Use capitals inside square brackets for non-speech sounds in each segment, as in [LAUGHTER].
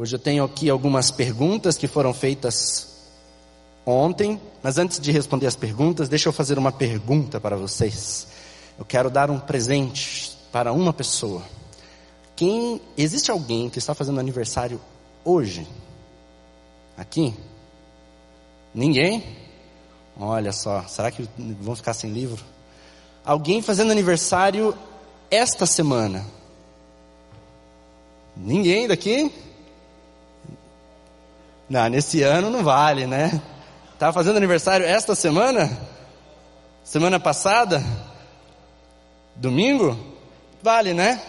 Hoje eu tenho aqui algumas perguntas que foram feitas ontem, mas antes de responder as perguntas, deixa eu fazer uma pergunta para vocês. Eu quero dar um presente para uma pessoa. Quem existe alguém que está fazendo aniversário hoje? Aqui? Ninguém? Olha só, será que vão ficar sem livro? Alguém fazendo aniversário esta semana? Ninguém daqui? Não, nesse ano não vale, né? Estava fazendo aniversário esta semana? Semana passada? Domingo? Vale, né?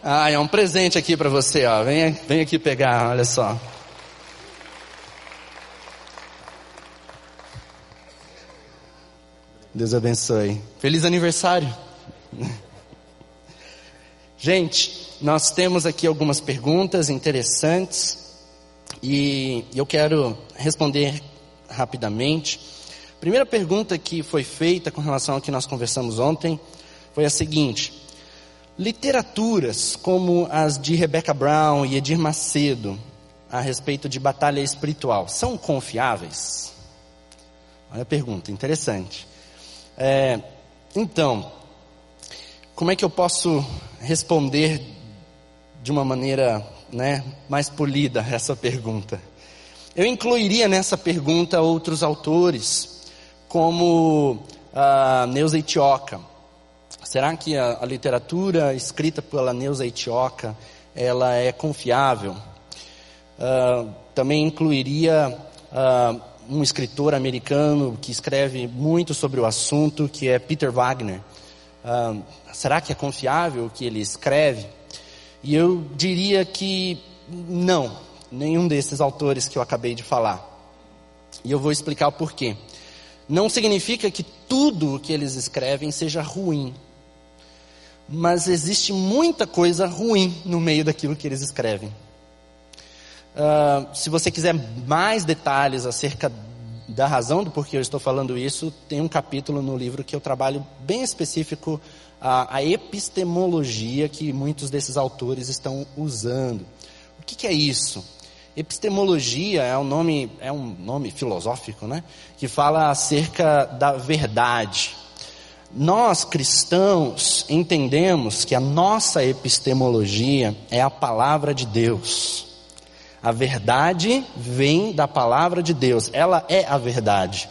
Ah, é um presente aqui para você, ó. Vem, vem aqui pegar, olha só. Deus abençoe. Feliz aniversário. [LAUGHS] Gente, nós temos aqui algumas perguntas interessantes e eu quero responder rapidamente. A primeira pergunta que foi feita com relação ao que nós conversamos ontem foi a seguinte: literaturas como as de Rebecca Brown e Edir Macedo a respeito de batalha espiritual são confiáveis? Olha a pergunta, interessante. É, então, como é que eu posso responder de uma maneira né, mais polida essa pergunta? Eu incluiria nessa pergunta outros autores, como a Neuza Itioca. Será que a, a literatura escrita pela Neuza Itioca ela é confiável? Uh, também incluiria uh, um escritor americano que escreve muito sobre o assunto, que é Peter Wagner. Será que é confiável o que ele escreve? E eu diria que não, nenhum desses autores que eu acabei de falar. E eu vou explicar o porquê. Não significa que tudo o que eles escrevem seja ruim. Mas existe muita coisa ruim no meio daquilo que eles escrevem. Uh, se você quiser mais detalhes acerca da razão do porquê eu estou falando isso, tem um capítulo no livro que eu trabalho bem específico a, a epistemologia que muitos desses autores estão usando. O que, que é isso? Epistemologia é um nome, é um nome filosófico, né? Que fala acerca da verdade. Nós cristãos entendemos que a nossa epistemologia é a palavra de Deus. A verdade vem da palavra de Deus, ela é a verdade.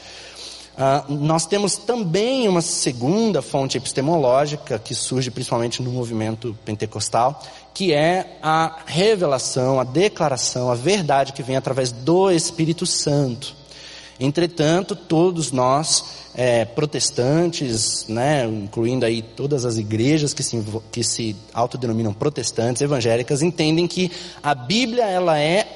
Uh, nós temos também uma segunda fonte epistemológica que surge principalmente no movimento pentecostal, que é a revelação, a declaração, a verdade que vem através do Espírito Santo. Entretanto, todos nós, é, protestantes, né, incluindo aí todas as igrejas que se, que se autodenominam protestantes, evangélicas, entendem que a Bíblia ela é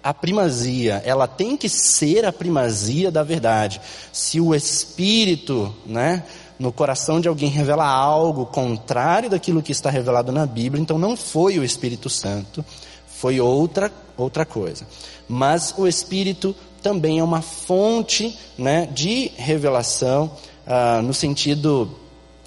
a primazia, ela tem que ser a primazia da verdade. Se o Espírito, né, no coração de alguém revela algo contrário daquilo que está revelado na Bíblia, então não foi o Espírito Santo, foi outra outra coisa. Mas o Espírito também é uma fonte né, de revelação, ah, no sentido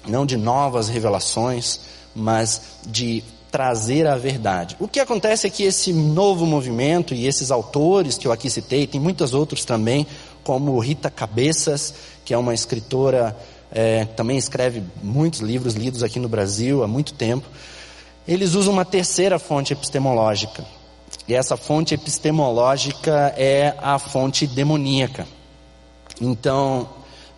não de novas revelações, mas de trazer a verdade. O que acontece é que esse novo movimento e esses autores que eu aqui citei, tem muitos outros também, como Rita Cabeças, que é uma escritora é, também escreve muitos livros lidos aqui no Brasil há muito tempo. Eles usam uma terceira fonte epistemológica. E essa fonte epistemológica é a fonte demoníaca. Então,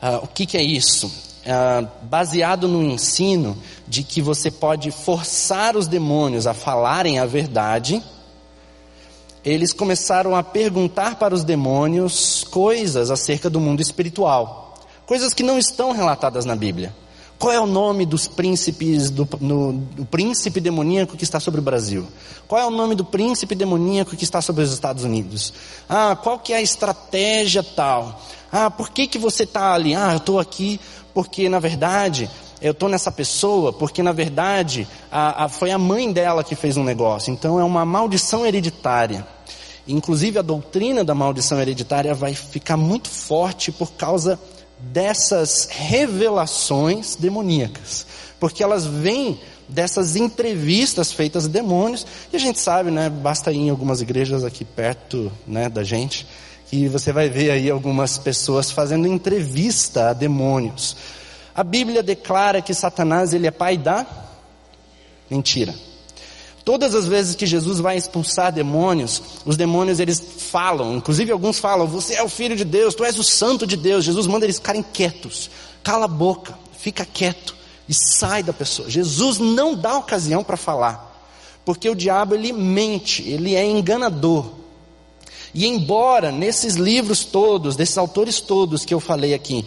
uh, o que, que, é isso? Uh, baseado no ensino de que você pode forçar os demônios a falarem a verdade, eles começaram a perguntar para os demônios coisas acerca do mundo espiritual coisas que não estão relatadas na Bíblia. Qual é o nome dos príncipes, do, no, do, príncipe demoníaco que está sobre o Brasil? Qual é o nome do príncipe demoníaco que está sobre os Estados Unidos? Ah, qual que é a estratégia tal? Ah, por que, que você está ali? Ah, eu estou aqui porque, na verdade, eu estou nessa pessoa porque, na verdade, a, a, foi a mãe dela que fez um negócio. Então, é uma maldição hereditária. Inclusive, a doutrina da maldição hereditária vai ficar muito forte por causa dessas revelações demoníacas, porque elas vêm dessas entrevistas feitas a demônios. E a gente sabe, né, basta ir em algumas igrejas aqui perto né, da gente, que você vai ver aí algumas pessoas fazendo entrevista a demônios. A Bíblia declara que Satanás ele é pai da mentira. Todas as vezes que Jesus vai expulsar demônios, os demônios eles falam, inclusive alguns falam: "Você é o filho de Deus, tu és o santo de Deus". Jesus manda eles ficarem quietos. Cala a boca, fica quieto e sai da pessoa. Jesus não dá ocasião para falar, porque o diabo ele mente, ele é enganador. E embora nesses livros todos, desses autores todos que eu falei aqui,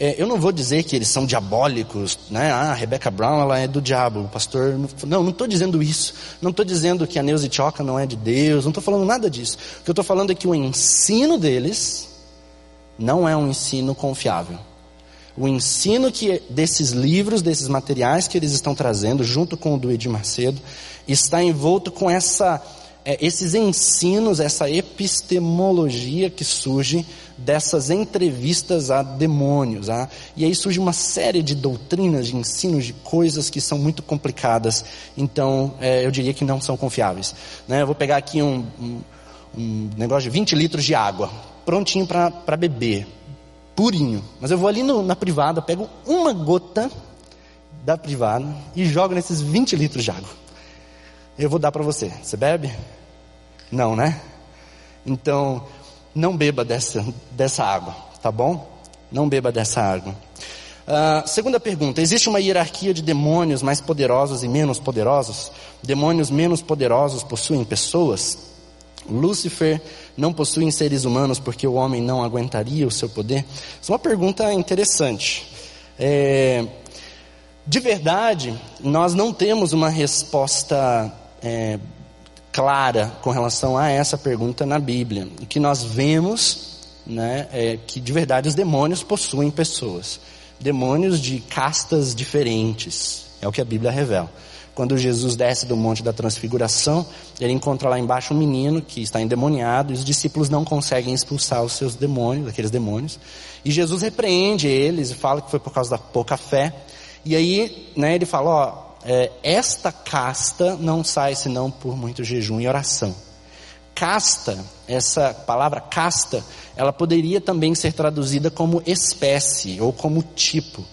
é, eu não vou dizer que eles são diabólicos, né? Ah, a Rebecca Brown ela é do diabo, o pastor. Não, não estou dizendo isso. Não estou dizendo que a Neuza Choca não é de Deus. Não estou falando nada disso. O que eu estou falando é que o ensino deles não é um ensino confiável. O ensino que desses livros, desses materiais que eles estão trazendo, junto com o do Edir Macedo, está envolto com essa, é, esses ensinos, essa epistemologia que surge dessas entrevistas a demônios. Ah? E aí surge uma série de doutrinas, de ensinos, de coisas que são muito complicadas. Então, é, eu diria que não são confiáveis. Né? Eu vou pegar aqui um, um, um negócio de 20 litros de água, prontinho para beber, purinho. Mas eu vou ali no, na privada, pego uma gota da privada e jogo nesses 20 litros de água. Eu vou dar para você. Você bebe? Não, né? Então, não beba dessa, dessa água, tá bom? Não beba dessa água. Uh, segunda pergunta: existe uma hierarquia de demônios mais poderosos e menos poderosos? Demônios menos poderosos possuem pessoas? Lúcifer não possui seres humanos porque o homem não aguentaria o seu poder? Isso é uma pergunta interessante. É, de verdade, nós não temos uma resposta é, clara com relação a essa pergunta na Bíblia. O que nós vemos né, é que de verdade os demônios possuem pessoas. Demônios de castas diferentes. É o que a Bíblia revela. Quando Jesus desce do Monte da Transfiguração, ele encontra lá embaixo um menino que está endemoniado e os discípulos não conseguem expulsar os seus demônios, aqueles demônios. E Jesus repreende eles e fala que foi por causa da pouca fé. E aí, né, ele fala, ó, é, esta casta não sai senão por muito jejum e oração. Casta, essa palavra casta, ela poderia também ser traduzida como espécie ou como tipo.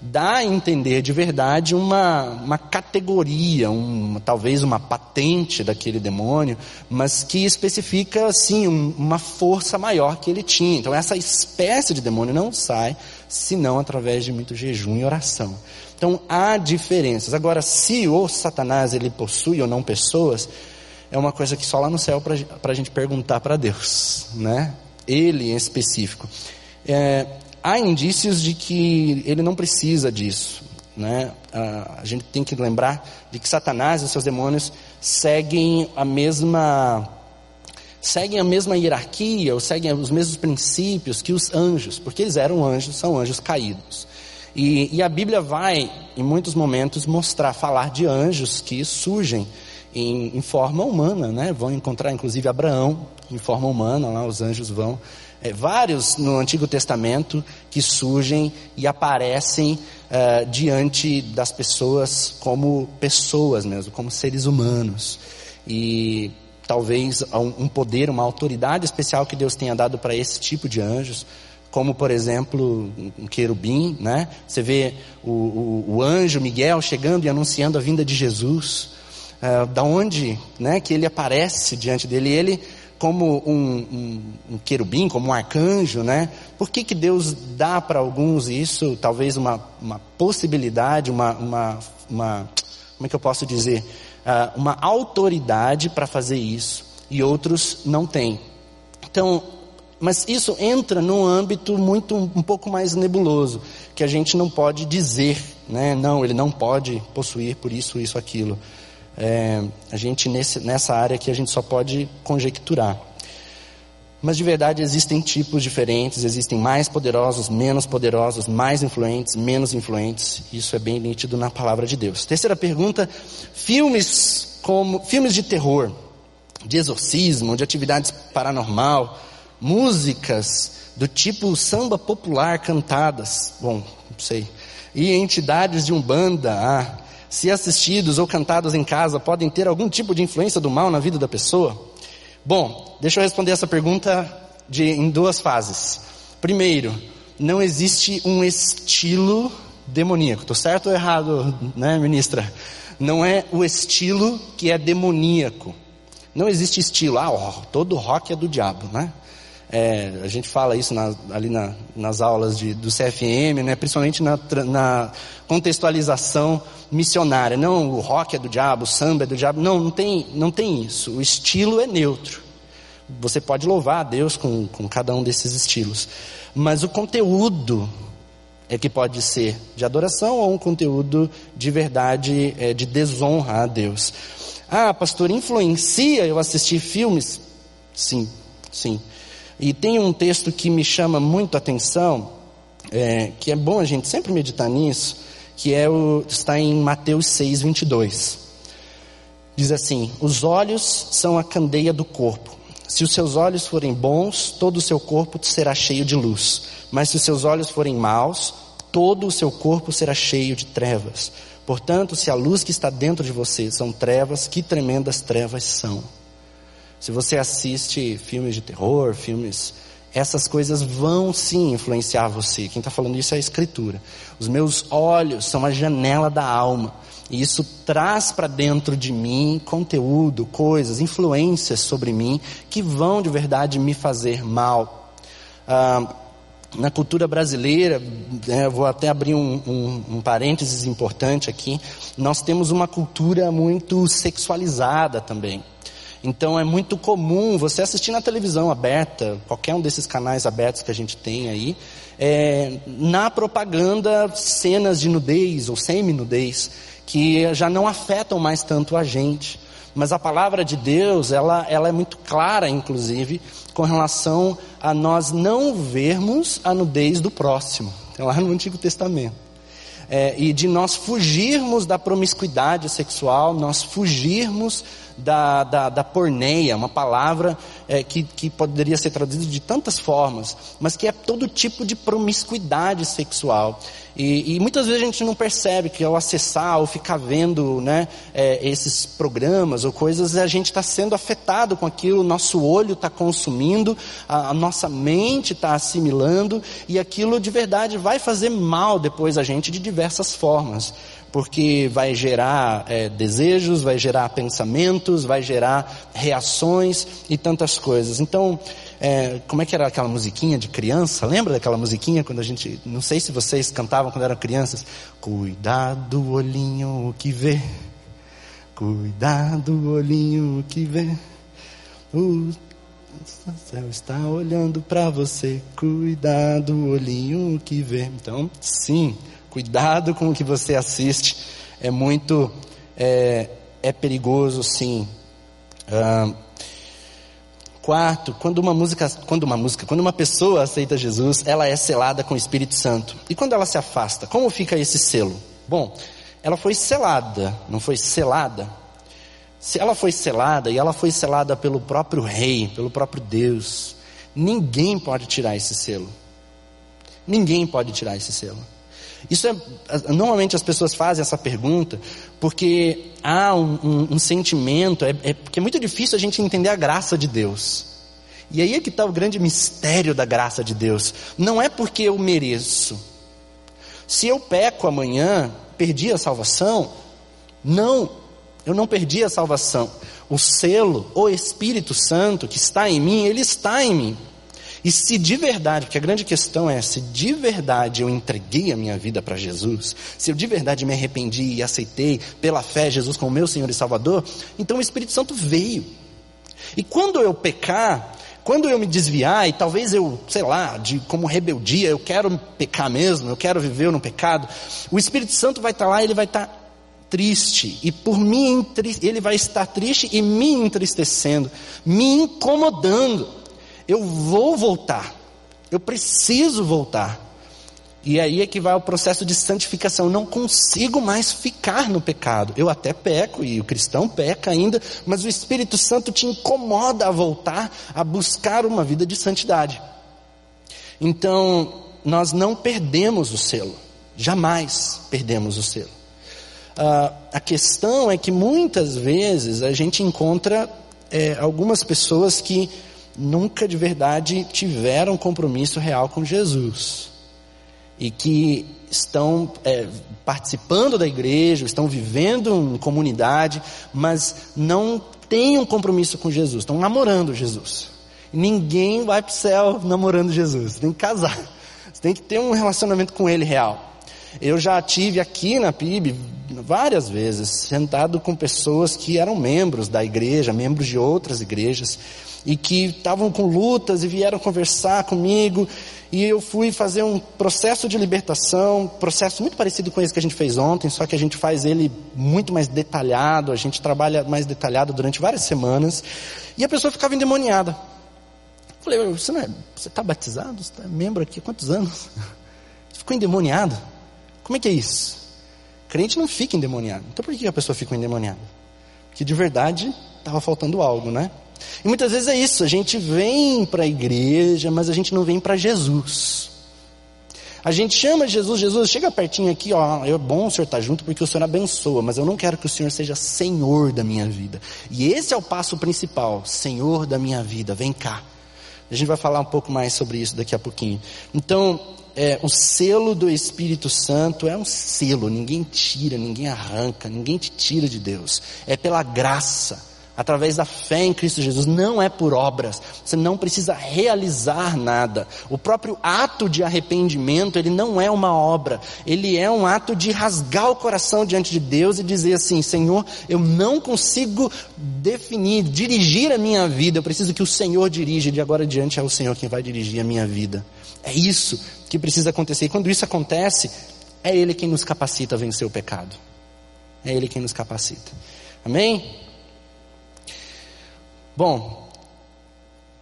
Dá a entender de verdade uma, uma categoria, um, talvez uma patente daquele demônio, mas que especifica, assim, um, uma força maior que ele tinha. Então, essa espécie de demônio não sai senão através de muito jejum e oração. Então há diferenças. Agora, se o Satanás ele possui ou não pessoas, é uma coisa que só lá no céu para a gente perguntar para Deus, né? Ele em específico. É, há indícios de que ele não precisa disso, né? A gente tem que lembrar de que Satanás e seus demônios seguem a mesma seguem a mesma hierarquia ou seguem os mesmos princípios que os anjos, porque eles eram anjos, são anjos caídos. E, e, a Bíblia vai, em muitos momentos, mostrar, falar de anjos que surgem em, em, forma humana, né? Vão encontrar, inclusive, Abraão em forma humana, lá os anjos vão. É, vários no Antigo Testamento que surgem e aparecem uh, diante das pessoas como pessoas mesmo, como seres humanos. E talvez um, um poder, uma autoridade especial que Deus tenha dado para esse tipo de anjos como por exemplo um querubim, né? Você vê o, o, o anjo Miguel chegando e anunciando a vinda de Jesus, uh, da onde, né? Que ele aparece diante dele, ele como um, um, um querubim, como um arcanjo, né? Por que, que Deus dá para alguns isso, talvez uma, uma possibilidade, uma, uma, uma, como é que eu posso dizer, uh, uma autoridade para fazer isso e outros não têm? Então, mas isso entra num âmbito muito um pouco mais nebuloso, que a gente não pode dizer, né? Não, ele não pode possuir por isso, isso, aquilo. É, a gente nesse, nessa área aqui a gente só pode conjecturar. Mas de verdade existem tipos diferentes, existem mais poderosos, menos poderosos, mais influentes, menos influentes. Isso é bem nítido na palavra de Deus. Terceira pergunta: filmes como filmes de terror, de exorcismo, de atividades paranormal, músicas do tipo samba popular cantadas, bom, não sei, e entidades de umbanda, ah, se assistidos ou cantados em casa podem ter algum tipo de influência do mal na vida da pessoa? Bom, deixa eu responder essa pergunta de, em duas fases. Primeiro, não existe um estilo demoníaco. Estou certo ou errado, né, ministra? Não é o estilo que é demoníaco. Não existe estilo. Ah, todo rock é do diabo, né? É, a gente fala isso na, ali na, nas aulas de, do CFM, né? principalmente na, na, contextualização missionária. Não, o rock é do diabo, o samba é do diabo. Não, não tem, não tem isso. O estilo é neutro. Você pode louvar a Deus com, com cada um desses estilos. Mas o conteúdo é que pode ser de adoração ou um conteúdo de verdade, é, de desonra a Deus. Ah, pastor, influencia eu assistir filmes? Sim, sim. E tem um texto que me chama muito a atenção, é, que é bom a gente sempre meditar nisso, que é o, está em Mateus 6, 22. Diz assim: Os olhos são a candeia do corpo. Se os seus olhos forem bons, todo o seu corpo será cheio de luz. Mas se os seus olhos forem maus, todo o seu corpo será cheio de trevas. Portanto, se a luz que está dentro de você são trevas, que tremendas trevas são. Se você assiste filmes de terror, filmes, essas coisas vão sim influenciar você. Quem está falando isso é a Escritura. Os meus olhos são a janela da alma. E isso traz para dentro de mim conteúdo, coisas, influências sobre mim que vão de verdade me fazer mal. Ah, na cultura brasileira, né, vou até abrir um, um, um parênteses importante aqui, nós temos uma cultura muito sexualizada também. Então é muito comum você assistir na televisão aberta, qualquer um desses canais abertos que a gente tem aí, é, na propaganda cenas de nudez ou semi-nudez que já não afetam mais tanto a gente. Mas a palavra de Deus, ela, ela é muito clara, inclusive, com relação a nós não vermos a nudez do próximo. Então, lá no Antigo Testamento é, e de nós fugirmos da promiscuidade sexual, nós fugirmos da, da, da porneia, uma palavra é, que, que poderia ser traduzida de tantas formas, mas que é todo tipo de promiscuidade sexual. E, e, muitas vezes a gente não percebe que ao acessar ou ficar vendo né, é, esses programas ou coisas, a gente está sendo afetado com aquilo, nosso olho está consumindo, a, a, nossa mente está assimilando, e aquilo de verdade vai fazer mal depois a gente de diversas formas. Porque vai gerar é, desejos, vai gerar pensamentos, vai gerar reações e tantas coisas. Então, é, como é que era aquela musiquinha de criança? Lembra daquela musiquinha quando a gente, não sei se vocês cantavam quando eram crianças. Cuidado, olhinho que vê. Cuidado, olhinho que vê. O céu está olhando para você. Cuidado, olhinho que vê. Então, sim, cuidado com o que você assiste. É muito, é, é perigoso, sim. Ah, Quarto, quando uma música, quando uma música, quando uma pessoa aceita Jesus, ela é selada com o Espírito Santo. E quando ela se afasta, como fica esse selo? Bom, ela foi selada, não foi selada. Se ela foi selada e ela foi selada pelo próprio rei, pelo próprio Deus, ninguém pode tirar esse selo. Ninguém pode tirar esse selo. Isso é, normalmente as pessoas fazem essa pergunta porque há um, um, um sentimento, é, é, porque é muito difícil a gente entender a graça de Deus. E aí é que está o grande mistério da graça de Deus. Não é porque eu mereço. Se eu peco amanhã, perdi a salvação? Não, eu não perdi a salvação. O selo, o Espírito Santo que está em mim, ele está em mim. E se de verdade, porque a grande questão é, se de verdade eu entreguei a minha vida para Jesus, se eu de verdade me arrependi e aceitei pela fé Jesus como meu Senhor e Salvador, então o Espírito Santo veio. E quando eu pecar, quando eu me desviar, e talvez eu, sei lá, de como rebeldia, eu quero pecar mesmo, eu quero viver no pecado, o Espírito Santo vai estar lá e ele vai estar triste, e por mim ele vai estar triste e me entristecendo, me incomodando eu vou voltar, eu preciso voltar. E aí é que vai o processo de santificação. Eu não consigo mais ficar no pecado. Eu até peco, e o cristão peca ainda, mas o Espírito Santo te incomoda a voltar a buscar uma vida de santidade. Então, nós não perdemos o selo. Jamais perdemos o selo. Uh, a questão é que muitas vezes a gente encontra é, algumas pessoas que nunca de verdade tiveram compromisso real com Jesus e que estão é, participando da igreja, estão vivendo em comunidade, mas não têm um compromisso com Jesus, estão namorando Jesus. Ninguém vai para o céu namorando Jesus, tem que casar, você tem que ter um relacionamento com Ele real. Eu já tive aqui na PIB várias vezes, sentado com pessoas que eram membros da igreja, membros de outras igrejas, e que estavam com lutas e vieram conversar comigo, e eu fui fazer um processo de libertação, processo muito parecido com esse que a gente fez ontem, só que a gente faz ele muito mais detalhado, a gente trabalha mais detalhado durante várias semanas, e a pessoa ficava endemoniada. Eu falei, você não é, você está batizado? Você é membro aqui há quantos anos? [LAUGHS] Você ficou endemoniado? Como é que é isso? Crente não fica endemoniado. Então por que a pessoa fica endemoniada? Porque de verdade estava faltando algo, né? E muitas vezes é isso, a gente vem para a igreja, mas a gente não vem para Jesus. A gente chama Jesus, Jesus, chega pertinho aqui, ó, é bom o Senhor estar tá junto porque o Senhor abençoa, mas eu não quero que o Senhor seja Senhor da minha vida. E esse é o passo principal, Senhor da minha vida, vem cá. A gente vai falar um pouco mais sobre isso daqui a pouquinho. Então, é, o selo do Espírito Santo é um selo, ninguém tira, ninguém arranca, ninguém te tira de Deus. É pela graça através da fé em Cristo Jesus, não é por obras. Você não precisa realizar nada. O próprio ato de arrependimento, ele não é uma obra. Ele é um ato de rasgar o coração diante de Deus e dizer assim: Senhor, eu não consigo definir, dirigir a minha vida. Eu preciso que o Senhor dirija. De agora adiante é o Senhor quem vai dirigir a minha vida. É isso que precisa acontecer. E quando isso acontece, é Ele quem nos capacita a vencer o pecado. É Ele quem nos capacita. Amém? Bom,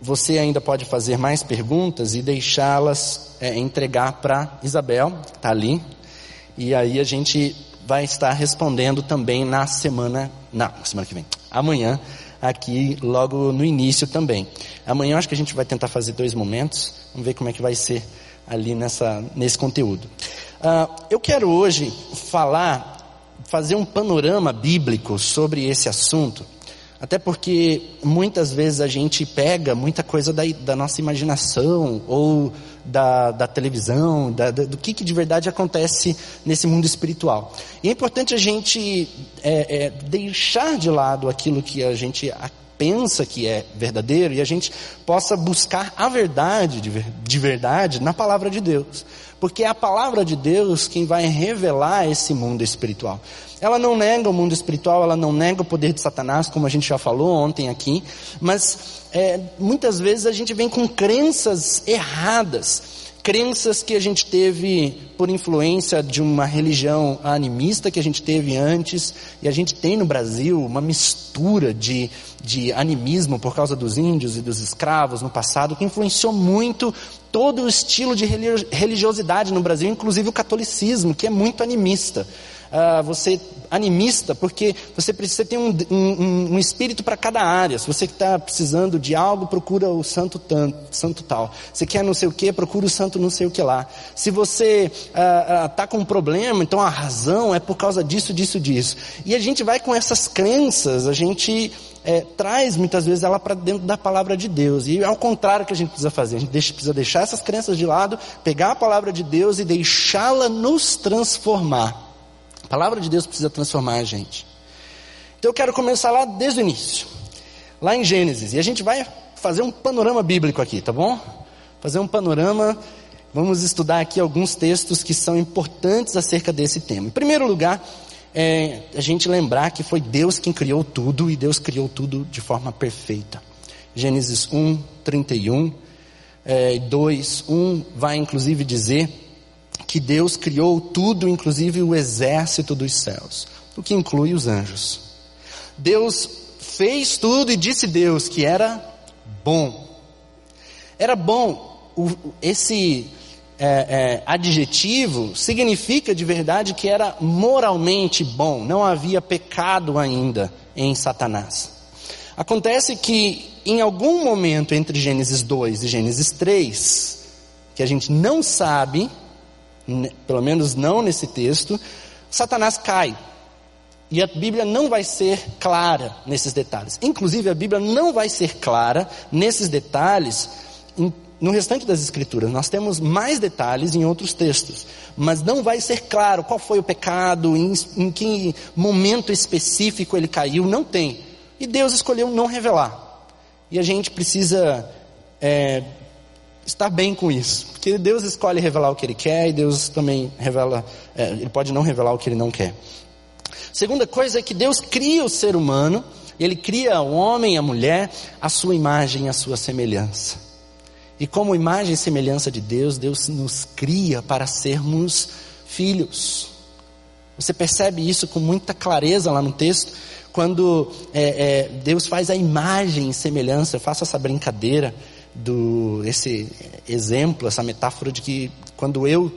você ainda pode fazer mais perguntas e deixá-las é, entregar para Isabel, está ali, e aí a gente vai estar respondendo também na semana, na semana que vem, amanhã, aqui logo no início também. Amanhã acho que a gente vai tentar fazer dois momentos, vamos ver como é que vai ser ali nessa, nesse conteúdo. Uh, eu quero hoje falar, fazer um panorama bíblico sobre esse assunto, até porque muitas vezes a gente pega muita coisa da, da nossa imaginação ou da, da televisão, da, do que, que, de verdade acontece nesse mundo espiritual. E é importante a gente é, é, deixar de lado aquilo que a gente pensa que é verdadeiro e a gente possa buscar a verdade de, de verdade na palavra de Deus. Porque é a palavra de Deus quem vai revelar esse mundo espiritual. Ela não nega o mundo espiritual, ela não nega o poder de Satanás, como a gente já falou ontem aqui, mas é, muitas vezes a gente vem com crenças erradas, crenças que a gente teve por influência de uma religião animista que a gente teve antes, e a gente tem no Brasil uma mistura de, de animismo por causa dos índios e dos escravos no passado, que influenciou muito todo o estilo de religiosidade no Brasil, inclusive o catolicismo, que é muito animista uh, você animista, porque você precisa ter um, um, um espírito para cada área. Se você está precisando de algo, procura o santo, santo tal. Se quer não sei o que, procura o santo não sei o que lá. Se você está uh, uh, com um problema, então a razão é por causa disso, disso, disso. E a gente vai com essas crenças, a gente é, traz muitas vezes ela para dentro da palavra de Deus. E é o contrário que a gente precisa fazer. A gente deixa, precisa deixar essas crenças de lado, pegar a palavra de Deus e deixá-la nos transformar palavra de Deus precisa transformar a gente. Então eu quero começar lá desde o início, lá em Gênesis, e a gente vai fazer um panorama bíblico aqui, tá bom? Fazer um panorama, vamos estudar aqui alguns textos que são importantes acerca desse tema. Em primeiro lugar, é a gente lembrar que foi Deus quem criou tudo e Deus criou tudo de forma perfeita. Gênesis 1, 31, é, 2, 1 vai inclusive dizer que Deus criou tudo, inclusive o exército dos céus, o que inclui os anjos. Deus fez tudo e disse Deus que era bom. Era bom. O, esse é, é, adjetivo significa de verdade que era moralmente bom. Não havia pecado ainda em Satanás. Acontece que em algum momento entre Gênesis 2 e Gênesis 3, que a gente não sabe, pelo menos não nesse texto, Satanás cai. E a Bíblia não vai ser clara nesses detalhes. Inclusive, a Bíblia não vai ser clara nesses detalhes no restante das Escrituras. Nós temos mais detalhes em outros textos. Mas não vai ser claro qual foi o pecado, em, em que momento específico ele caiu. Não tem. E Deus escolheu não revelar. E a gente precisa é, estar bem com isso. Porque Deus escolhe revelar o que Ele quer e Deus também revela, é, Ele pode não revelar o que Ele não quer. Segunda coisa é que Deus cria o ser humano, Ele cria o homem e a mulher, a sua imagem e a sua semelhança. E como imagem e semelhança de Deus, Deus nos cria para sermos filhos. Você percebe isso com muita clareza lá no texto, quando é, é, Deus faz a imagem e semelhança. Eu faço essa brincadeira do esse exemplo, essa metáfora de que quando eu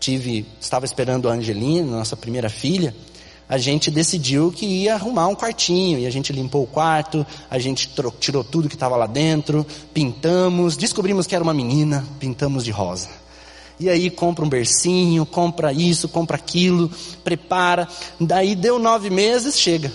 tive, estava esperando a Angelina, nossa primeira filha, a gente decidiu que ia arrumar um quartinho, e a gente limpou o quarto, a gente tirou tudo que estava lá dentro, pintamos, descobrimos que era uma menina, pintamos de rosa. E aí compra um bercinho, compra isso, compra aquilo, prepara. Daí deu nove meses, chega.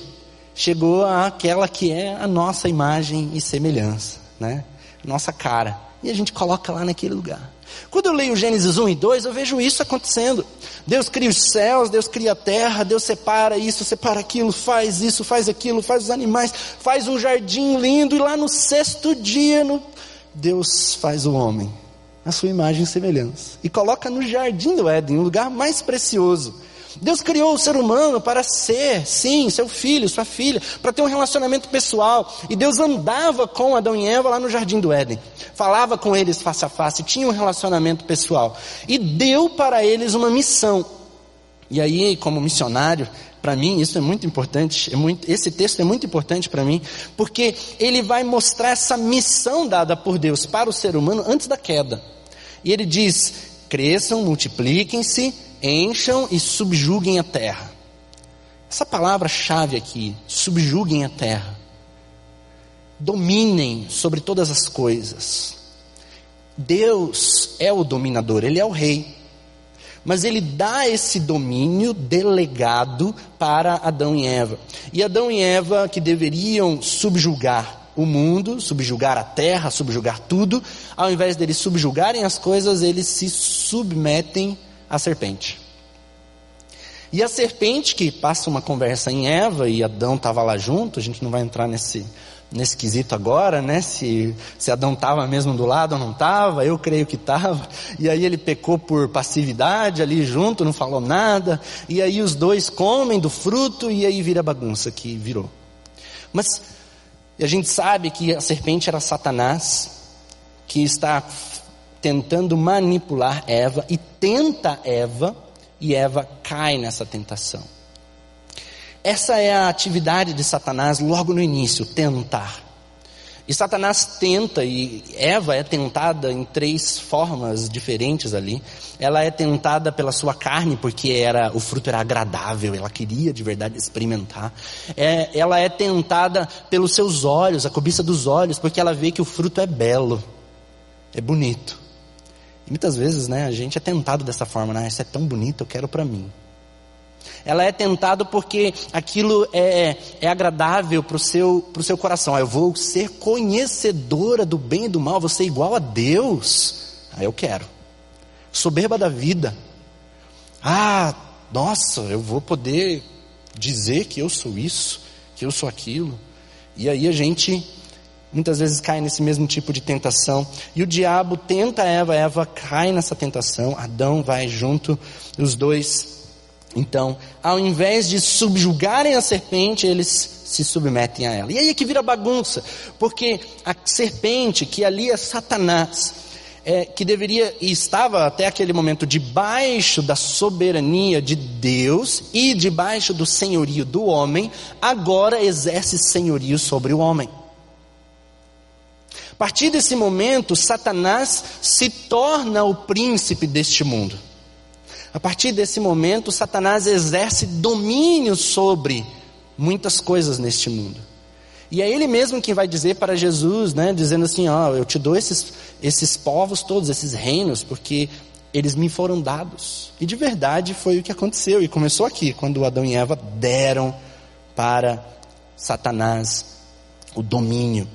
Chegou aquela que é a nossa imagem e semelhança, né? Nossa cara. E a gente coloca lá naquele lugar. Quando eu leio Gênesis 1 e 2, eu vejo isso acontecendo. Deus cria os céus, Deus cria a terra, Deus separa isso, separa aquilo, faz isso, faz aquilo, faz os animais, faz um jardim lindo, e lá no sexto dia, no... Deus faz o homem, a sua imagem e semelhança, e coloca no jardim do Éden, o lugar mais precioso. Deus criou o ser humano para ser, sim, seu filho, sua filha, para ter um relacionamento pessoal. E Deus andava com Adão e Eva lá no jardim do Éden falava com eles face a face, tinha um relacionamento pessoal e deu para eles uma missão. E aí, como missionário, para mim isso é muito importante, é muito, esse texto é muito importante para mim, porque ele vai mostrar essa missão dada por Deus para o ser humano antes da queda. E ele diz: cresçam, multipliquem-se, encham e subjuguem a terra. Essa palavra-chave aqui, subjuguem a terra dominem sobre todas as coisas. Deus é o dominador, Ele é o rei. Mas Ele dá esse domínio delegado para Adão e Eva. E Adão e Eva, que deveriam subjugar o mundo, subjugar a terra, subjugar tudo, ao invés deles subjugarem as coisas, eles se submetem à serpente. E a serpente, que passa uma conversa em Eva, e Adão estava lá junto, a gente não vai entrar nesse nesse quesito agora, né? Se, se Adão estava mesmo do lado ou não estava, eu creio que estava. E aí ele pecou por passividade ali junto, não falou nada. E aí os dois comem do fruto e aí vira bagunça que virou. Mas a gente sabe que a serpente era Satanás, que está tentando manipular Eva e tenta Eva, e Eva cai nessa tentação. Essa é a atividade de Satanás logo no início, tentar. E Satanás tenta, e Eva é tentada em três formas diferentes ali. Ela é tentada pela sua carne, porque era o fruto era agradável, ela queria de verdade experimentar. É, ela é tentada pelos seus olhos, a cobiça dos olhos, porque ela vê que o fruto é belo, é bonito. E muitas vezes, né, a gente é tentado dessa forma, né? Isso é tão bonito, eu quero para mim. Ela é tentada porque aquilo é, é agradável para o seu, pro seu coração. Ah, eu vou ser conhecedora do bem e do mal, vou ser igual a Deus. Ah, eu quero. Soberba da vida. Ah, nossa, eu vou poder dizer que eu sou isso, que eu sou aquilo. E aí a gente muitas vezes cai nesse mesmo tipo de tentação. E o diabo tenta Eva, Eva cai nessa tentação, Adão vai junto, os dois então, ao invés de subjugarem a serpente, eles se submetem a ela. E aí é que vira bagunça, porque a serpente, que ali é Satanás, é, que deveria e estava até aquele momento debaixo da soberania de Deus e debaixo do senhorio do homem, agora exerce senhorio sobre o homem. A partir desse momento, Satanás se torna o príncipe deste mundo. A partir desse momento, Satanás exerce domínio sobre muitas coisas neste mundo. E é ele mesmo quem vai dizer para Jesus, né, dizendo assim: ó, eu te dou esses, esses povos todos, esses reinos, porque eles me foram dados. E de verdade foi o que aconteceu. E começou aqui, quando Adão e Eva deram para Satanás o domínio.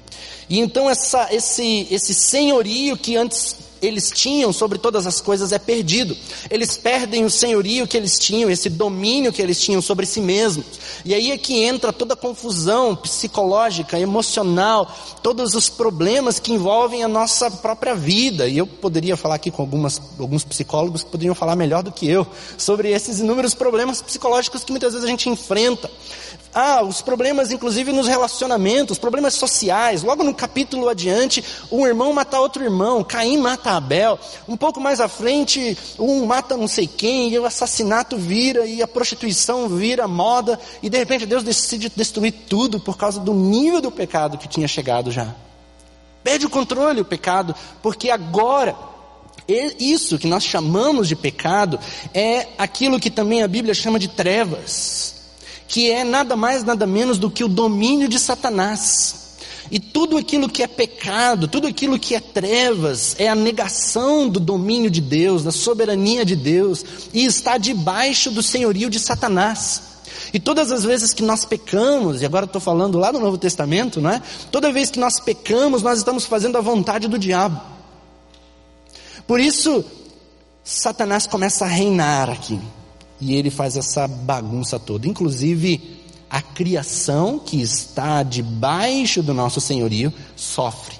E então essa, esse, esse senhorio que antes eles tinham sobre todas as coisas é perdido. Eles perdem o senhorio que eles tinham, esse domínio que eles tinham sobre si mesmos. E aí é que entra toda a confusão psicológica, emocional, todos os problemas que envolvem a nossa própria vida. E eu poderia falar aqui com algumas, alguns psicólogos que poderiam falar melhor do que eu sobre esses inúmeros problemas psicológicos que muitas vezes a gente enfrenta. Ah, os problemas, inclusive, nos relacionamentos, problemas sociais. Logo no capítulo adiante, um irmão mata outro irmão, Caim mata Abel. Um pouco mais à frente, um mata não sei quem, e o assassinato vira, e a prostituição vira moda, e de repente Deus decide destruir tudo por causa do nível do pecado que tinha chegado já. Perde o controle o pecado, porque agora isso que nós chamamos de pecado é aquilo que também a Bíblia chama de trevas que é nada mais, nada menos do que o domínio de Satanás. E tudo aquilo que é pecado, tudo aquilo que é trevas, é a negação do domínio de Deus, da soberania de Deus, e está debaixo do senhorio de Satanás. E todas as vezes que nós pecamos, e agora estou falando lá no Novo Testamento, não é? Toda vez que nós pecamos, nós estamos fazendo a vontade do diabo. Por isso, Satanás começa a reinar aqui e ele faz essa bagunça toda. Inclusive, a criação que está debaixo do nosso senhorio sofre.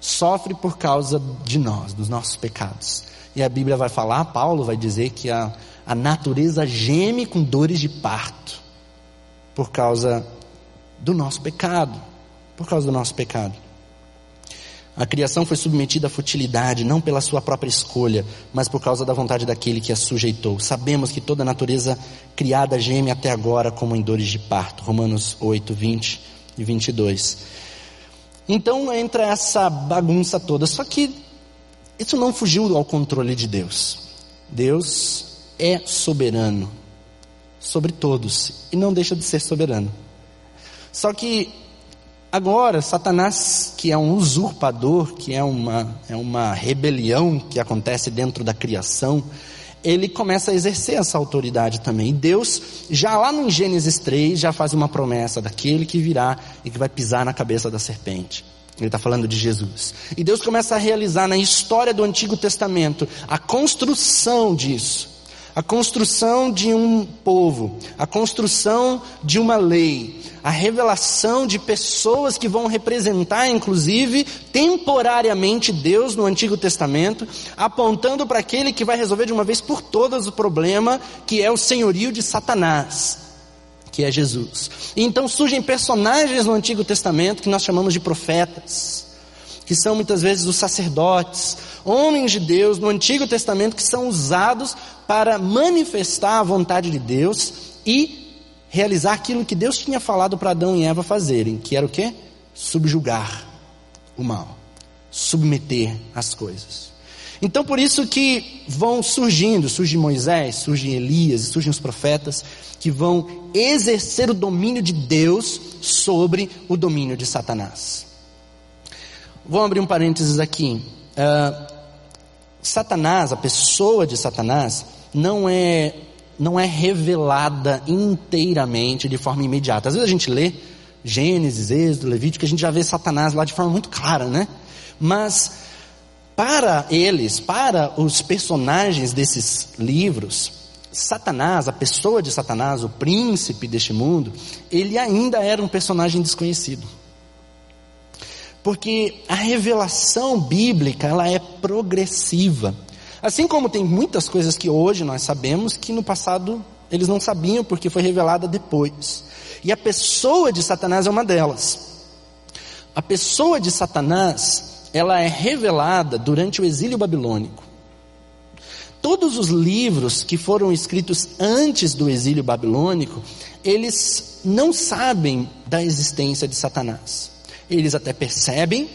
Sofre por causa de nós, dos nossos pecados. E a Bíblia vai falar, Paulo vai dizer que a, a natureza geme com dores de parto por causa do nosso pecado. Por causa do nosso pecado. A criação foi submetida à futilidade, não pela sua própria escolha, mas por causa da vontade daquele que a sujeitou. Sabemos que toda a natureza criada geme até agora como em dores de parto. Romanos 8, 20 e 22. Então entra essa bagunça toda. Só que isso não fugiu ao controle de Deus. Deus é soberano sobre todos e não deixa de ser soberano. Só que Agora, Satanás, que é um usurpador, que é uma, é uma rebelião que acontece dentro da criação, ele começa a exercer essa autoridade também. E Deus, já lá no Gênesis 3, já faz uma promessa daquele que virá e que vai pisar na cabeça da serpente. Ele está falando de Jesus. E Deus começa a realizar na história do Antigo Testamento a construção disso a construção de um povo, a construção de uma lei, a revelação de pessoas que vão representar, inclusive, temporariamente Deus no Antigo Testamento, apontando para aquele que vai resolver de uma vez por todas o problema, que é o senhorio de Satanás, que é Jesus. E então surgem personagens no Antigo Testamento que nós chamamos de profetas que são muitas vezes os sacerdotes, homens de Deus no Antigo Testamento que são usados para manifestar a vontade de Deus e realizar aquilo que Deus tinha falado para Adão e Eva fazerem, que era o quê? Subjugar o mal, submeter as coisas. Então por isso que vão surgindo, surge Moisés, surge Elias, surgem os profetas que vão exercer o domínio de Deus sobre o domínio de Satanás. Vou abrir um parênteses aqui. Uh, Satanás, a pessoa de Satanás, não é, não é revelada inteiramente de forma imediata. Às vezes a gente lê Gênesis, Êxodo, Levítico, a gente já vê Satanás lá de forma muito clara, né? Mas para eles, para os personagens desses livros, Satanás, a pessoa de Satanás, o príncipe deste mundo, ele ainda era um personagem desconhecido. Porque a revelação bíblica, ela é progressiva. Assim como tem muitas coisas que hoje nós sabemos que no passado eles não sabiam porque foi revelada depois. E a pessoa de Satanás é uma delas. A pessoa de Satanás, ela é revelada durante o exílio babilônico. Todos os livros que foram escritos antes do exílio babilônico, eles não sabem da existência de Satanás eles até percebem,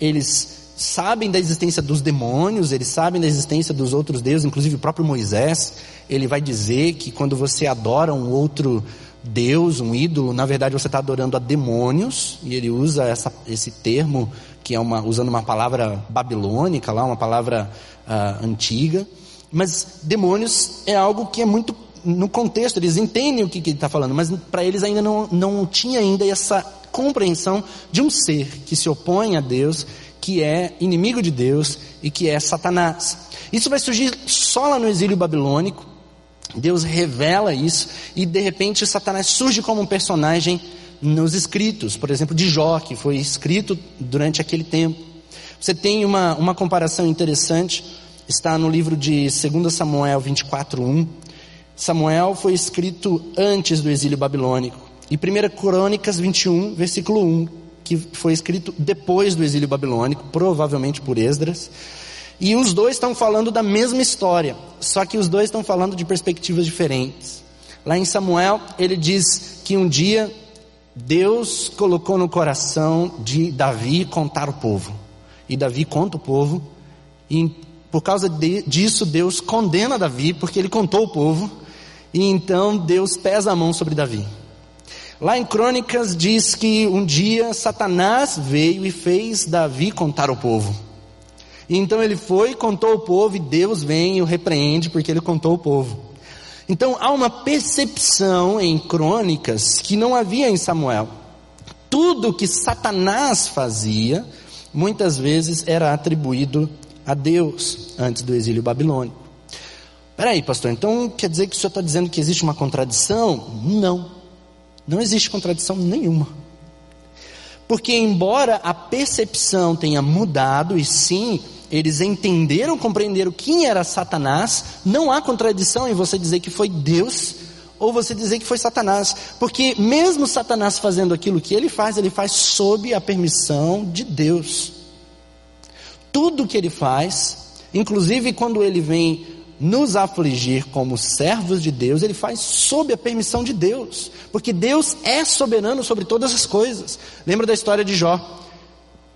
eles sabem da existência dos demônios, eles sabem da existência dos outros deuses, inclusive o próprio Moisés, ele vai dizer que quando você adora um outro Deus, um ídolo, na verdade você está adorando a demônios, e ele usa essa, esse termo, que é uma, usando uma palavra babilônica lá, uma palavra uh, antiga. Mas demônios é algo que é muito no contexto, eles entendem o que, que ele está falando, mas para eles ainda não, não tinha ainda essa compreensão de um ser que se opõe a Deus, que é inimigo de Deus e que é Satanás. Isso vai surgir só lá no exílio babilônico. Deus revela isso e de repente Satanás surge como um personagem nos escritos, por exemplo, de Jó, que foi escrito durante aquele tempo. Você tem uma, uma comparação interessante, está no livro de 2 Samuel 24:1. Samuel foi escrito antes do exílio babilônico. E 1 Crônicas 21, versículo 1, que foi escrito depois do exílio babilônico, provavelmente por Esdras. E os dois estão falando da mesma história, só que os dois estão falando de perspectivas diferentes. Lá em Samuel, ele diz que um dia Deus colocou no coração de Davi contar o povo. E Davi conta o povo, e por causa de, disso Deus condena Davi, porque ele contou o povo, e então Deus pesa a mão sobre Davi. Lá em Crônicas diz que um dia Satanás veio e fez Davi contar o povo. E então ele foi, contou o povo, e Deus vem e o repreende porque ele contou o povo. Então há uma percepção em Crônicas que não havia em Samuel. Tudo que Satanás fazia, muitas vezes era atribuído a Deus antes do exílio babilônico. Peraí, pastor, então quer dizer que o senhor está dizendo que existe uma contradição? Não, não existe contradição nenhuma. Porque, embora a percepção tenha mudado, e sim, eles entenderam, compreenderam quem era Satanás, não há contradição em você dizer que foi Deus ou você dizer que foi Satanás, porque mesmo Satanás fazendo aquilo que ele faz, ele faz sob a permissão de Deus. Tudo que ele faz, inclusive quando ele vem nos afligir como servos de Deus, ele faz sob a permissão de Deus, porque Deus é soberano sobre todas as coisas. Lembra da história de Jó?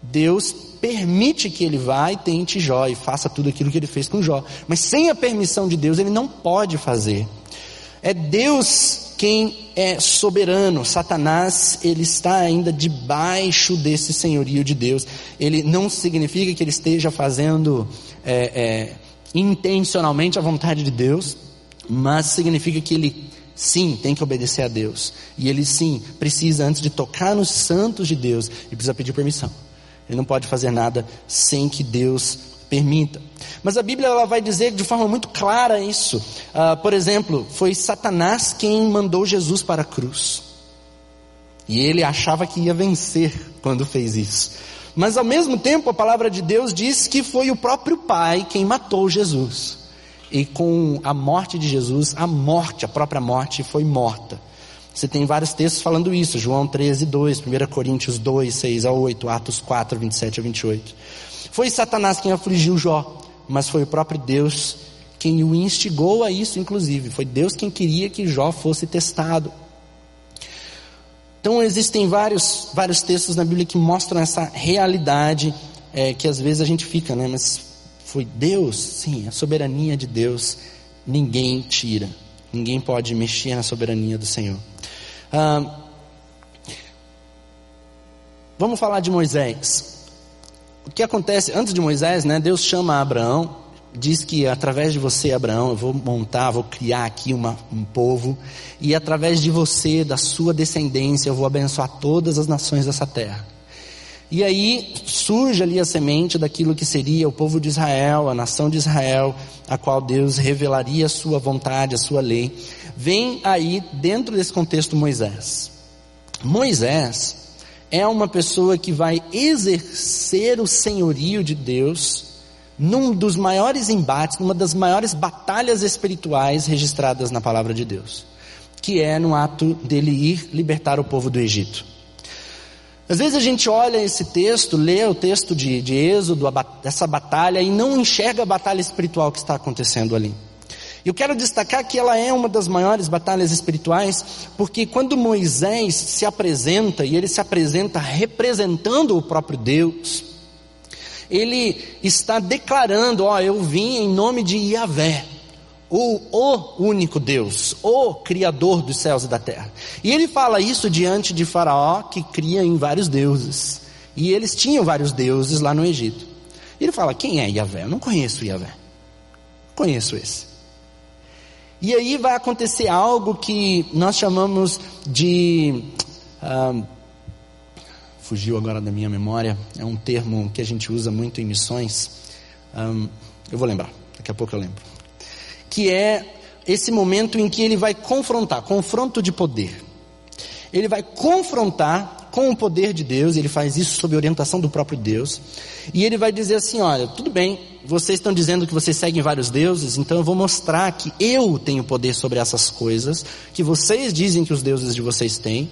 Deus permite que ele vá e tente Jó e faça tudo aquilo que ele fez com Jó, mas sem a permissão de Deus ele não pode fazer. É Deus quem é soberano. Satanás, ele está ainda debaixo desse senhorio de Deus. Ele não significa que ele esteja fazendo é, é, intencionalmente a vontade de Deus, mas significa que ele sim tem que obedecer a Deus. E ele sim precisa, antes de tocar nos santos de Deus, ele precisa pedir permissão. Ele não pode fazer nada sem que Deus permita. Mas a Bíblia ela vai dizer de forma muito clara isso. Uh, por exemplo, foi Satanás quem mandou Jesus para a cruz. E ele achava que ia vencer quando fez isso. Mas ao mesmo tempo, a palavra de Deus diz que foi o próprio Pai quem matou Jesus. E com a morte de Jesus, a morte, a própria morte foi morta. Você tem vários textos falando isso, João 13, 2, 1 Coríntios 2, 6 a 8, Atos 4, 27 a 28. Foi Satanás quem afligiu Jó, mas foi o próprio Deus quem o instigou a isso, inclusive. Foi Deus quem queria que Jó fosse testado. Então existem vários, vários textos na Bíblia que mostram essa realidade é, que às vezes a gente fica, né? Mas foi Deus? Sim, a soberania de Deus ninguém tira. Ninguém pode mexer na soberania do Senhor. Ah, vamos falar de Moisés. O que acontece antes de Moisés, né? Deus chama Abraão diz que através de você, Abraão, eu vou montar, vou criar aqui uma, um povo, e através de você, da sua descendência, eu vou abençoar todas as nações dessa terra. E aí surge ali a semente daquilo que seria o povo de Israel, a nação de Israel, a qual Deus revelaria a sua vontade, a sua lei. Vem aí, dentro desse contexto, Moisés. Moisés é uma pessoa que vai exercer o senhorio de Deus num dos maiores embates, numa das maiores batalhas espirituais registradas na palavra de Deus, que é no ato dele ir libertar o povo do Egito. Às vezes a gente olha esse texto, lê o texto de, de Êxodo, essa batalha, e não enxerga a batalha espiritual que está acontecendo ali. Eu quero destacar que ela é uma das maiores batalhas espirituais, porque quando Moisés se apresenta, e ele se apresenta representando o próprio Deus, ele está declarando: Ó, eu vim em nome de Yahvé, o, o único Deus, o Criador dos céus e da terra. E ele fala isso diante de Faraó, que cria em vários deuses. E eles tinham vários deuses lá no Egito. E ele fala: Quem é Yahvé? Eu não conheço Yahvé. Conheço esse. E aí vai acontecer algo que nós chamamos de. Um, fugiu agora da minha memória, é um termo que a gente usa muito em missões. Um, eu vou lembrar, daqui a pouco eu lembro que é esse momento em que ele vai confrontar, confronto de poder. Ele vai confrontar com o poder de Deus, ele faz isso sob orientação do próprio Deus, e ele vai dizer assim: olha, tudo bem, vocês estão dizendo que vocês seguem vários deuses, então eu vou mostrar que eu tenho poder sobre essas coisas, que vocês dizem que os deuses de vocês têm,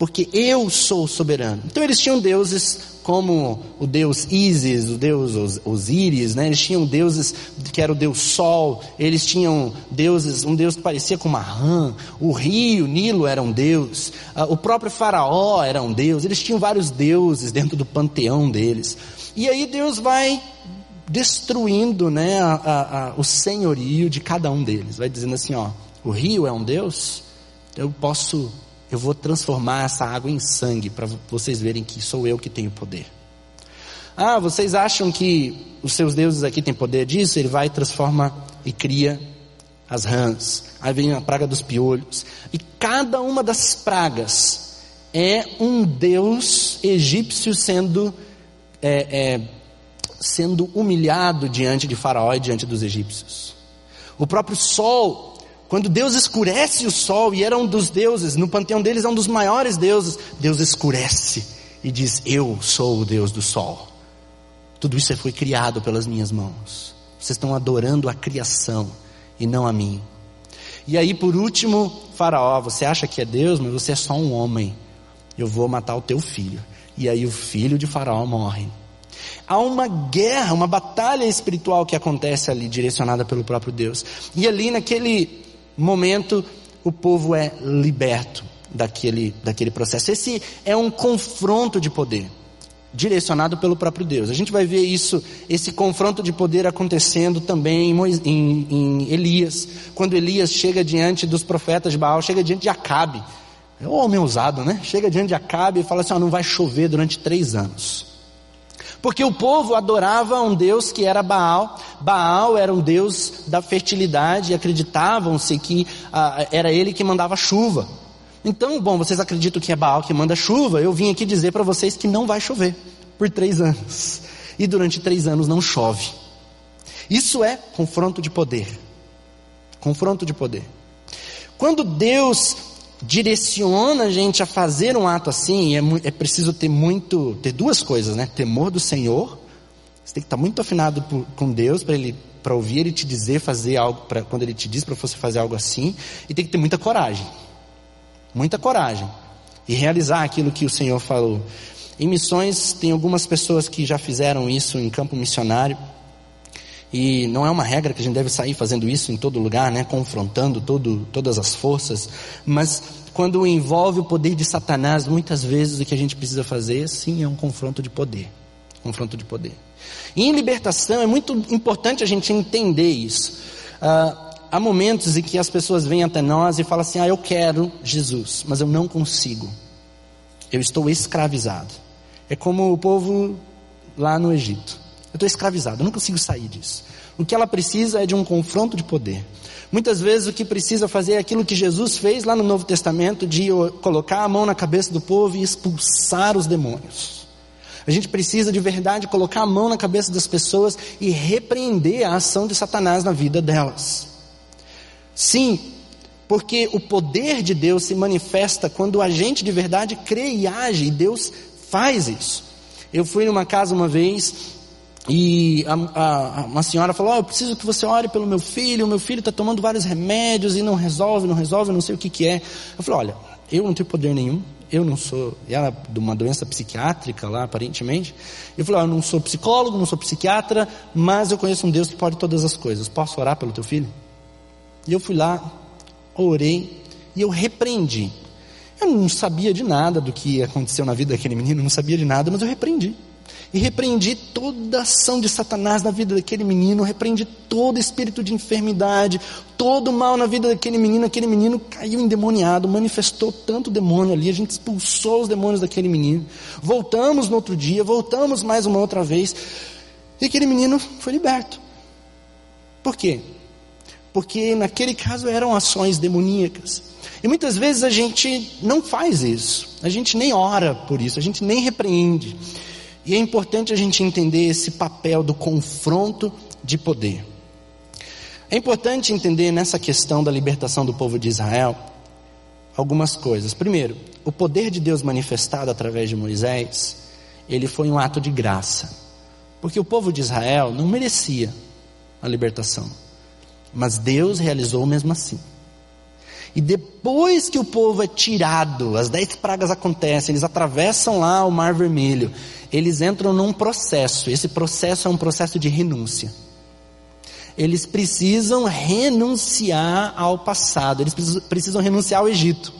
porque eu sou soberano. Então eles tinham deuses como o deus Ísis, o deus Osíris, né? eles tinham deuses que era o deus Sol, eles tinham deuses, um deus que parecia com uma rã, o rio, Nilo era um deus, ah, o próprio faraó era um deus, eles tinham vários deuses dentro do panteão deles. E aí Deus vai destruindo né, a, a, a, o senhorio de cada um deles, vai dizendo assim, ó, o rio é um deus, eu posso eu vou transformar essa água em sangue para vocês verem que sou eu que tenho poder. Ah, vocês acham que os seus deuses aqui têm poder disso? Ele vai, transforma e cria as rãs. Aí vem a praga dos piolhos. E cada uma das pragas é um deus egípcio sendo, é, é, sendo humilhado diante de Faraó e diante dos egípcios. O próprio sol quando Deus escurece o sol, e era um dos deuses, no panteão deles é um dos maiores deuses, Deus escurece e diz: Eu sou o Deus do sol. Tudo isso foi criado pelas minhas mãos. Vocês estão adorando a criação e não a mim. E aí, por último, Faraó, você acha que é Deus, mas você é só um homem. Eu vou matar o teu filho. E aí, o filho de Faraó morre. Há uma guerra, uma batalha espiritual que acontece ali, direcionada pelo próprio Deus. E ali, naquele momento o povo é liberto daquele, daquele processo. Esse é um confronto de poder direcionado pelo próprio Deus. A gente vai ver isso, esse confronto de poder acontecendo também em, em, em Elias, quando Elias chega diante dos profetas de Baal, chega diante de Acabe, é um homem ousado, né? Chega diante de Acabe e fala assim: não vai chover durante três anos. Porque o povo adorava um Deus que era Baal. Baal era um Deus da fertilidade e acreditavam-se que ah, era ele que mandava chuva. Então, bom, vocês acreditam que é Baal que manda chuva? Eu vim aqui dizer para vocês que não vai chover por três anos. E durante três anos não chove. Isso é confronto de poder. Confronto de poder. Quando Deus direciona a gente a fazer um ato assim, é, é preciso ter muito, ter duas coisas, né? Temor do Senhor, você tem que estar muito afinado por, com Deus para ele, para ouvir ele te dizer fazer algo, pra, quando ele te diz para você fazer algo assim, e tem que ter muita coragem, muita coragem e realizar aquilo que o Senhor falou. Em missões tem algumas pessoas que já fizeram isso em campo missionário. E não é uma regra que a gente deve sair fazendo isso em todo lugar, né? confrontando todo, todas as forças, mas quando envolve o poder de Satanás, muitas vezes o que a gente precisa fazer, sim, é um confronto de poder. Confronto de poder. E em libertação é muito importante a gente entender isso. Ah, há momentos em que as pessoas vêm até nós e falam assim: Ah, eu quero Jesus, mas eu não consigo. Eu estou escravizado. É como o povo lá no Egito. Eu estou escravizado, eu não consigo sair disso. O que ela precisa é de um confronto de poder. Muitas vezes o que precisa fazer é aquilo que Jesus fez lá no Novo Testamento, de colocar a mão na cabeça do povo e expulsar os demônios. A gente precisa de verdade colocar a mão na cabeça das pessoas e repreender a ação de Satanás na vida delas. Sim, porque o poder de Deus se manifesta quando a gente de verdade crê e age, e Deus faz isso. Eu fui numa casa uma vez e a, a, uma senhora falou: oh, Eu preciso que você ore pelo meu filho. O meu filho está tomando vários remédios e não resolve, não resolve, não sei o que, que é. Eu falei: Olha, eu não tenho poder nenhum. Eu não sou. Ela de uma doença psiquiátrica lá, aparentemente. Eu falei: oh, Eu não sou psicólogo, não sou psiquiatra, mas eu conheço um Deus que pode todas as coisas. Posso orar pelo teu filho? E eu fui lá, orei e eu repreendi. Eu não sabia de nada do que aconteceu na vida daquele menino, não sabia de nada, mas eu repreendi. E repreendi toda ação de Satanás na vida daquele menino, repreendi todo espírito de enfermidade, todo mal na vida daquele menino. Aquele menino caiu endemoniado, manifestou tanto demônio ali, a gente expulsou os demônios daquele menino. Voltamos no outro dia, voltamos mais uma outra vez, e aquele menino foi liberto. Por quê? Porque naquele caso eram ações demoníacas. E muitas vezes a gente não faz isso, a gente nem ora por isso, a gente nem repreende. E é importante a gente entender esse papel do confronto de poder. É importante entender nessa questão da libertação do povo de Israel algumas coisas. Primeiro, o poder de Deus manifestado através de Moisés, ele foi um ato de graça. Porque o povo de Israel não merecia a libertação. Mas Deus realizou mesmo assim. E depois que o povo é tirado, as dez pragas acontecem, eles atravessam lá o Mar Vermelho, eles entram num processo. Esse processo é um processo de renúncia. Eles precisam renunciar ao passado, eles precisam renunciar ao Egito.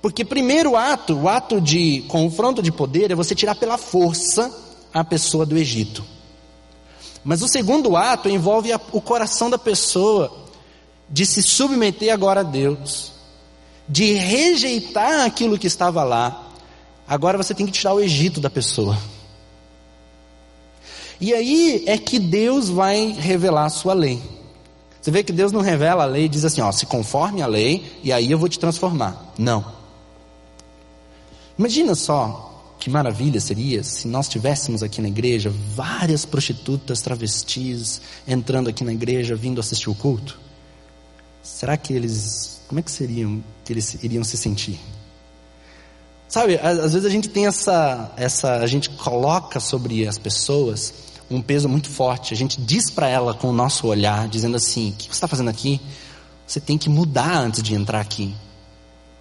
Porque primeiro ato, o ato de confronto de poder, é você tirar pela força a pessoa do Egito. Mas o segundo ato envolve a, o coração da pessoa de se submeter agora a Deus, de rejeitar aquilo que estava lá. Agora você tem que tirar o Egito da pessoa. E aí é que Deus vai revelar a sua lei. Você vê que Deus não revela a lei e diz assim, ó, se conforme a lei e aí eu vou te transformar. Não. Imagina só que maravilha seria se nós tivéssemos aqui na igreja várias prostitutas travestis entrando aqui na igreja, vindo assistir o culto? Será que eles, como é que seriam, que eles iriam se sentir? Sabe, às vezes a gente tem essa, essa, a gente coloca sobre as pessoas um peso muito forte. A gente diz para ela com o nosso olhar, dizendo assim: o que você está fazendo aqui? Você tem que mudar antes de entrar aqui.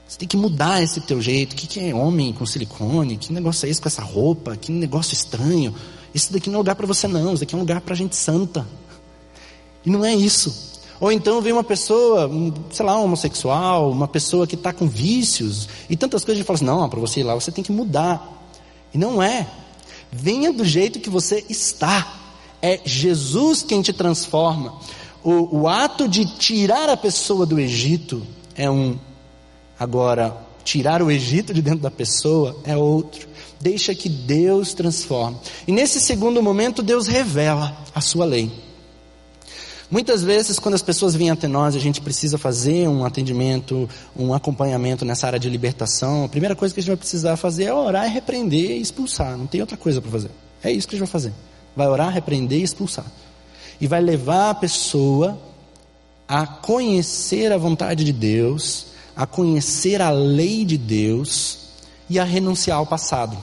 Você tem que mudar esse teu jeito. O que, que é homem com silicone? Que negócio é esse com essa roupa? Que negócio estranho. Esse daqui não é lugar para você não. Esse daqui é um lugar para gente santa. E não é isso. Ou então vem uma pessoa, sei lá, homossexual, uma pessoa que está com vícios e tantas coisas e fala assim: não, para você ir lá você tem que mudar. E não é. Venha do jeito que você está. É Jesus quem te transforma. O, o ato de tirar a pessoa do Egito é um Agora, tirar o Egito de dentro da pessoa é outro. Deixa que Deus transforme. E nesse segundo momento, Deus revela a sua lei. Muitas vezes, quando as pessoas vêm até nós, a gente precisa fazer um atendimento, um acompanhamento nessa área de libertação. A primeira coisa que a gente vai precisar fazer é orar, repreender e expulsar. Não tem outra coisa para fazer. É isso que a gente vai fazer. Vai orar, repreender e expulsar. E vai levar a pessoa a conhecer a vontade de Deus a conhecer a lei de Deus e a renunciar ao passado.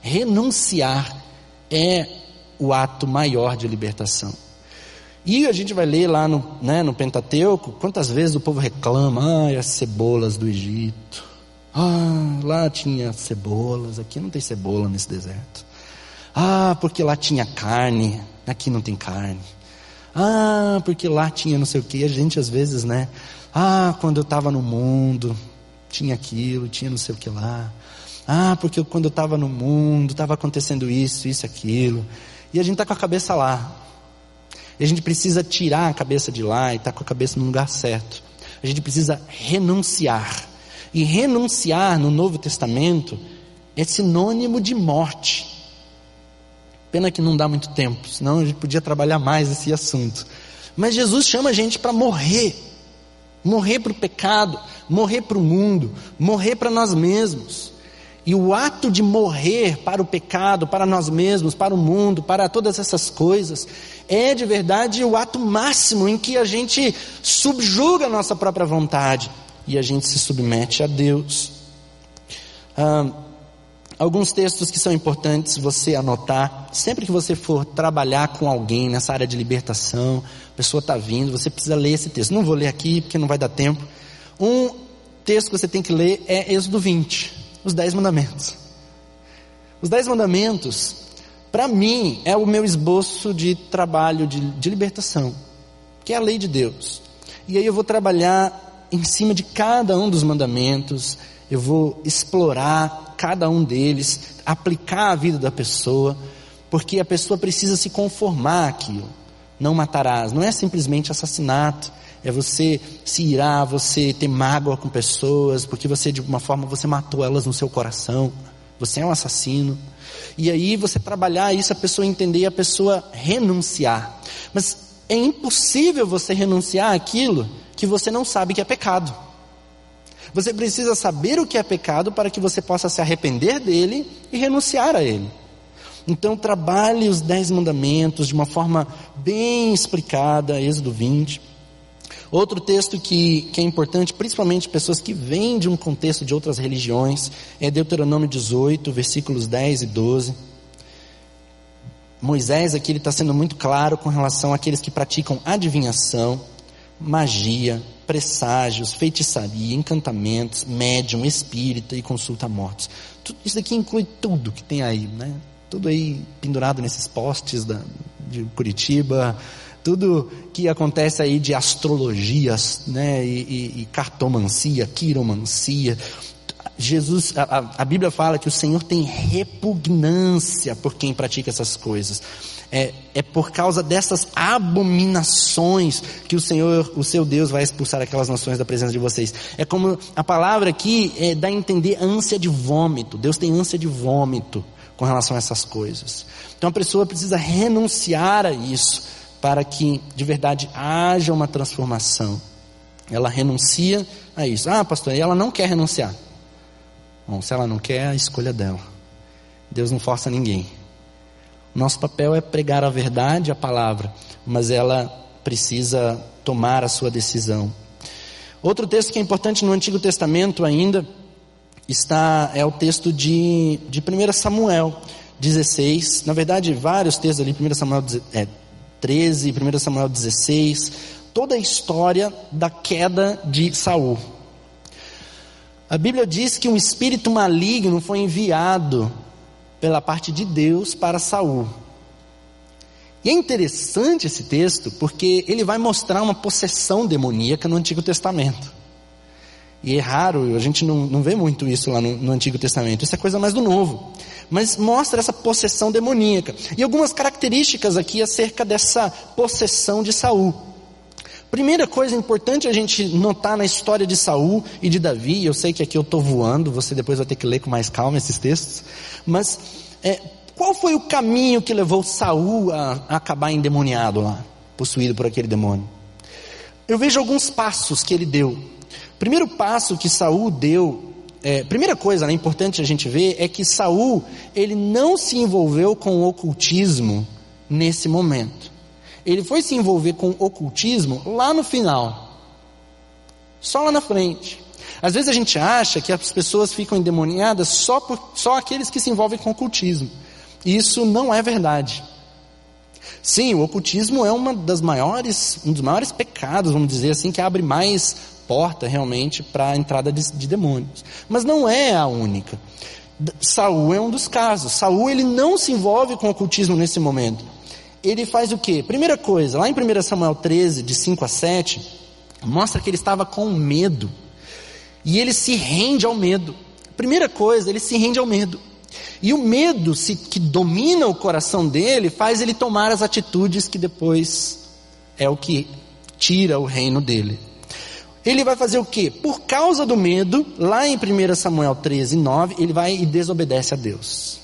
Renunciar é o ato maior de libertação. E a gente vai ler lá no, né, no Pentateuco, quantas vezes o povo reclama, ah, as cebolas do Egito. Ah, lá tinha cebolas, aqui não tem cebola nesse deserto. Ah, porque lá tinha carne, aqui não tem carne. Ah, porque lá tinha não sei o que. A gente às vezes, né, ah, quando eu estava no mundo, tinha aquilo, tinha não sei o que lá. Ah, porque quando eu estava no mundo, estava acontecendo isso, isso, aquilo. E a gente está com a cabeça lá. E a gente precisa tirar a cabeça de lá e estar tá com a cabeça no lugar certo. A gente precisa renunciar. E renunciar no Novo Testamento é sinônimo de morte. Pena que não dá muito tempo, senão a gente podia trabalhar mais esse assunto. Mas Jesus chama a gente para morrer morrer para o pecado, morrer para o mundo, morrer para nós mesmos. E o ato de morrer para o pecado, para nós mesmos, para o mundo, para todas essas coisas, é de verdade o ato máximo em que a gente subjuga a nossa própria vontade e a gente se submete a Deus. Ah, alguns textos que são importantes você anotar, sempre que você for trabalhar com alguém nessa área de libertação, pessoa está vindo, você precisa ler esse texto. Não vou ler aqui porque não vai dar tempo. Um texto que você tem que ler é Êxodo 20, os Dez Mandamentos. Os Dez Mandamentos, para mim, é o meu esboço de trabalho de, de libertação, que é a lei de Deus. E aí eu vou trabalhar em cima de cada um dos mandamentos, eu vou explorar cada um deles, aplicar a vida da pessoa, porque a pessoa precisa se conformar àquilo. Não matarás, não é simplesmente assassinato, é você se irar, você ter mágoa com pessoas, porque você de alguma forma você matou elas no seu coração. Você é um assassino. E aí você trabalhar isso, a pessoa entender e a pessoa renunciar. Mas é impossível você renunciar aquilo que você não sabe que é pecado. Você precisa saber o que é pecado para que você possa se arrepender dele e renunciar a ele. Então trabalhe os dez mandamentos de uma forma bem explicada, Êxodo 20. Outro texto que, que é importante, principalmente pessoas que vêm de um contexto de outras religiões, é Deuteronômio 18, versículos 10 e 12. Moisés aqui está sendo muito claro com relação àqueles que praticam adivinhação, magia, presságios, feitiçaria, encantamentos, médium, espírita e consulta mortos. Tudo, isso aqui inclui tudo que tem aí, né? Tudo aí pendurado nesses postes da, de Curitiba, tudo que acontece aí de astrologias, né? E, e, e cartomancia, quiromancia. Jesus, a, a Bíblia fala que o Senhor tem repugnância por quem pratica essas coisas. É, é por causa dessas abominações que o Senhor, o seu Deus, vai expulsar aquelas nações da presença de vocês. É como a palavra aqui é, dá a entender ânsia de vômito. Deus tem ânsia de vômito com relação a essas coisas. Então a pessoa precisa renunciar a isso para que de verdade haja uma transformação. Ela renuncia a isso. Ah, pastor, e ela não quer renunciar. Bom, se ela não quer, é a escolha dela. Deus não força ninguém. Nosso papel é pregar a verdade, a palavra, mas ela precisa tomar a sua decisão. Outro texto que é importante no Antigo Testamento ainda está é o texto de, de 1 Samuel 16. Na verdade, vários textos ali, 1 Samuel é, 13, 1 Samuel 16, toda a história da queda de Saul. A Bíblia diz que um espírito maligno foi enviado pela parte de Deus para Saul. E é interessante esse texto porque ele vai mostrar uma possessão demoníaca no Antigo Testamento. E é raro, a gente não, não vê muito isso lá no, no Antigo Testamento, isso é coisa mais do Novo. Mas mostra essa possessão demoníaca. E algumas características aqui acerca dessa possessão de Saul. Primeira coisa importante a gente notar na história de Saul e de Davi, eu sei que aqui eu estou voando, você depois vai ter que ler com mais calma esses textos, mas é, qual foi o caminho que levou Saul a, a acabar endemoniado lá, possuído por aquele demônio? Eu vejo alguns passos que ele deu. Primeiro passo que Saul deu, é, primeira coisa né, importante a gente ver é que Saul ele não se envolveu com o ocultismo nesse momento. Ele foi se envolver com o ocultismo lá no final, só lá na frente. Às vezes a gente acha que as pessoas ficam endemoniadas só por só aqueles que se envolvem com o ocultismo. Isso não é verdade. Sim, o ocultismo é uma das maiores, um dos maiores pecados, vamos dizer assim, que abre mais porta realmente para a entrada de, de demônios. Mas não é a única. Saul é um dos casos. Saul ele não se envolve com ocultismo nesse momento. Ele faz o quê? Primeira coisa, lá em 1 Samuel 13, de 5 a 7, mostra que ele estava com medo. E ele se rende ao medo. Primeira coisa, ele se rende ao medo. E o medo se, que domina o coração dele faz ele tomar as atitudes que depois é o que tira o reino dele. Ele vai fazer o quê? Por causa do medo, lá em 1 Samuel 13, 9, ele vai e desobedece a Deus.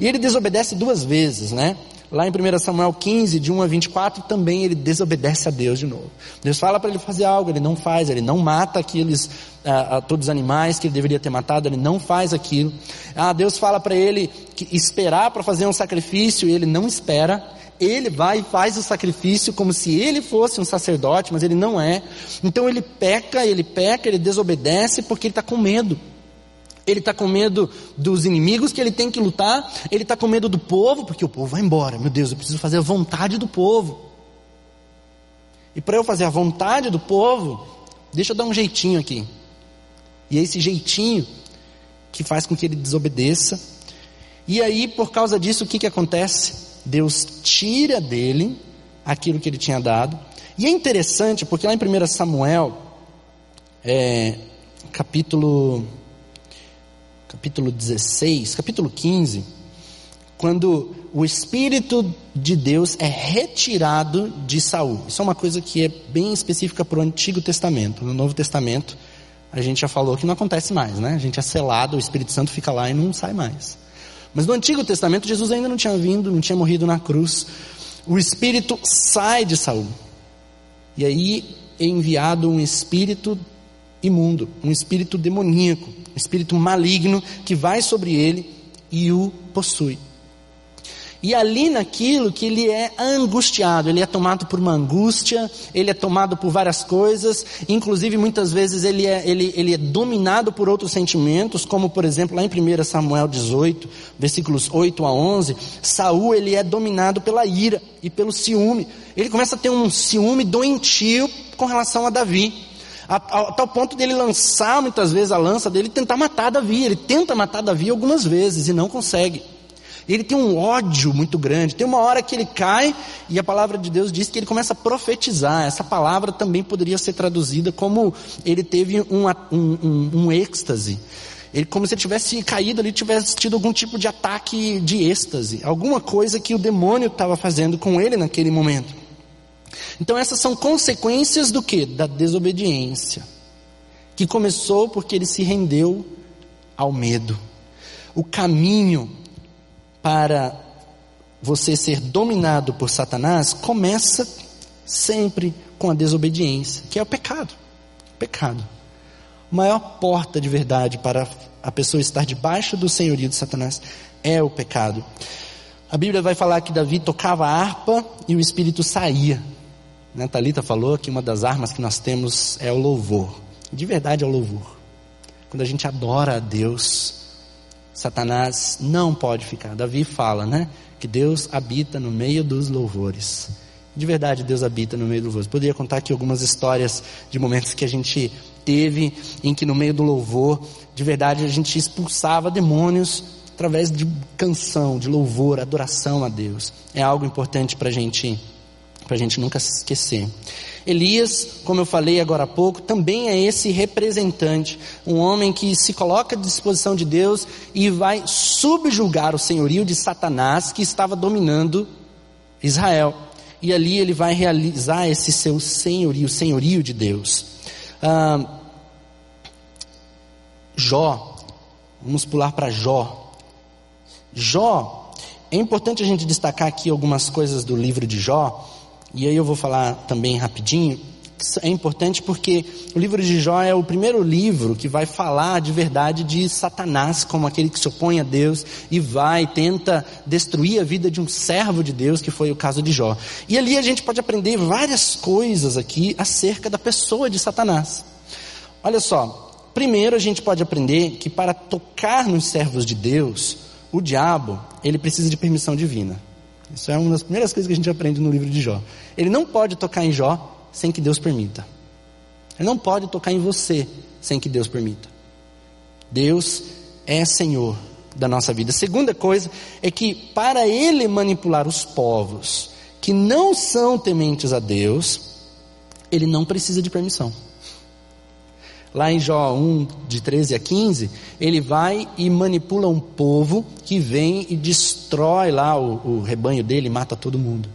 E ele desobedece duas vezes, né? Lá em 1 Samuel 15, de 1 a 24, também ele desobedece a Deus de novo. Deus fala para ele fazer algo, ele não faz, ele não mata aqueles, ah, ah, todos os animais que ele deveria ter matado, ele não faz aquilo. Ah, Deus fala para ele que esperar para fazer um sacrifício, ele não espera ele vai e faz o sacrifício como se ele fosse um sacerdote, mas ele não é. Então ele peca, ele peca, ele desobedece porque ele está com medo. Ele está com medo dos inimigos que ele tem que lutar, ele está com medo do povo, porque o povo vai embora. Meu Deus, eu preciso fazer a vontade do povo. E para eu fazer a vontade do povo, deixa eu dar um jeitinho aqui. E é esse jeitinho que faz com que ele desobedeça. E aí, por causa disso, o que, que acontece? Deus tira dele aquilo que ele tinha dado. E é interessante, porque lá em 1 Samuel, é, capítulo capítulo 16, capítulo 15, quando o Espírito de Deus é retirado de Saul. Isso é uma coisa que é bem específica para o Antigo Testamento. No Novo Testamento, a gente já falou que não acontece mais, né? A gente é selado, o Espírito Santo fica lá e não sai mais. Mas no Antigo Testamento, Jesus ainda não tinha vindo, não tinha morrido na cruz. O Espírito sai de Saul. E aí é enviado um espírito imundo, um espírito demoníaco, um espírito maligno que vai sobre ele e o possui. E ali naquilo que ele é angustiado, ele é tomado por uma angústia, ele é tomado por várias coisas, inclusive muitas vezes ele é, ele, ele é dominado por outros sentimentos, como por exemplo lá em 1 Samuel 18, versículos 8 a 11, Saul ele é dominado pela ira e pelo ciúme. Ele começa a ter um ciúme doentio com relação a Davi. A, a, a tal ponto dele lançar muitas vezes a lança dele e tentar matar Davi. Ele tenta matar Davi algumas vezes e não consegue. Ele tem um ódio muito grande. Tem uma hora que ele cai e a palavra de Deus diz que ele começa a profetizar. Essa palavra também poderia ser traduzida como ele teve um, um, um, um êxtase. Ele, como se ele tivesse caído ali, tivesse tido algum tipo de ataque de êxtase. Alguma coisa que o demônio estava fazendo com ele naquele momento. Então essas são consequências do que? Da desobediência. Que começou porque ele se rendeu ao medo. O caminho para você ser dominado por Satanás começa sempre com a desobediência, que é o pecado. pecado. A maior porta de verdade para a pessoa estar debaixo do senhorio de Satanás é o pecado. A Bíblia vai falar que Davi tocava a harpa e o espírito saía. Né? Talita falou que uma das armas que nós temos é o louvor. De verdade é o louvor. Quando a gente adora a Deus, Satanás não pode ficar. Davi fala, né? Que Deus habita no meio dos louvores. De verdade, Deus habita no meio dos louvores. Poderia contar aqui algumas histórias de momentos que a gente teve em que no meio do louvor, de verdade, a gente expulsava demônios através de canção, de louvor, adoração a Deus. É algo importante para a gente, a gente nunca se esquecer. Elias, como eu falei agora há pouco, também é esse representante, um homem que se coloca à disposição de Deus e vai subjugar o senhorio de Satanás que estava dominando Israel. E ali ele vai realizar esse seu senhorio, o senhorio de Deus. Ah, Jó, vamos pular para Jó. Jó, é importante a gente destacar aqui algumas coisas do livro de Jó e aí eu vou falar também rapidinho. É importante porque o livro de Jó é o primeiro livro que vai falar de verdade de Satanás como aquele que se opõe a Deus e vai, tenta destruir a vida de um servo de Deus, que foi o caso de Jó. E ali a gente pode aprender várias coisas aqui acerca da pessoa de Satanás. Olha só, primeiro a gente pode aprender que para tocar nos servos de Deus, o diabo, ele precisa de permissão divina. Isso é uma das primeiras coisas que a gente aprende no livro de Jó. Ele não pode tocar em Jó sem que Deus permita. Ele não pode tocar em você sem que Deus permita. Deus é Senhor da nossa vida. A segunda coisa é que para ele manipular os povos que não são tementes a Deus, ele não precisa de permissão. Lá em Jó 1, de 13 a 15, ele vai e manipula um povo que vem e destrói lá o, o rebanho dele, mata todo mundo.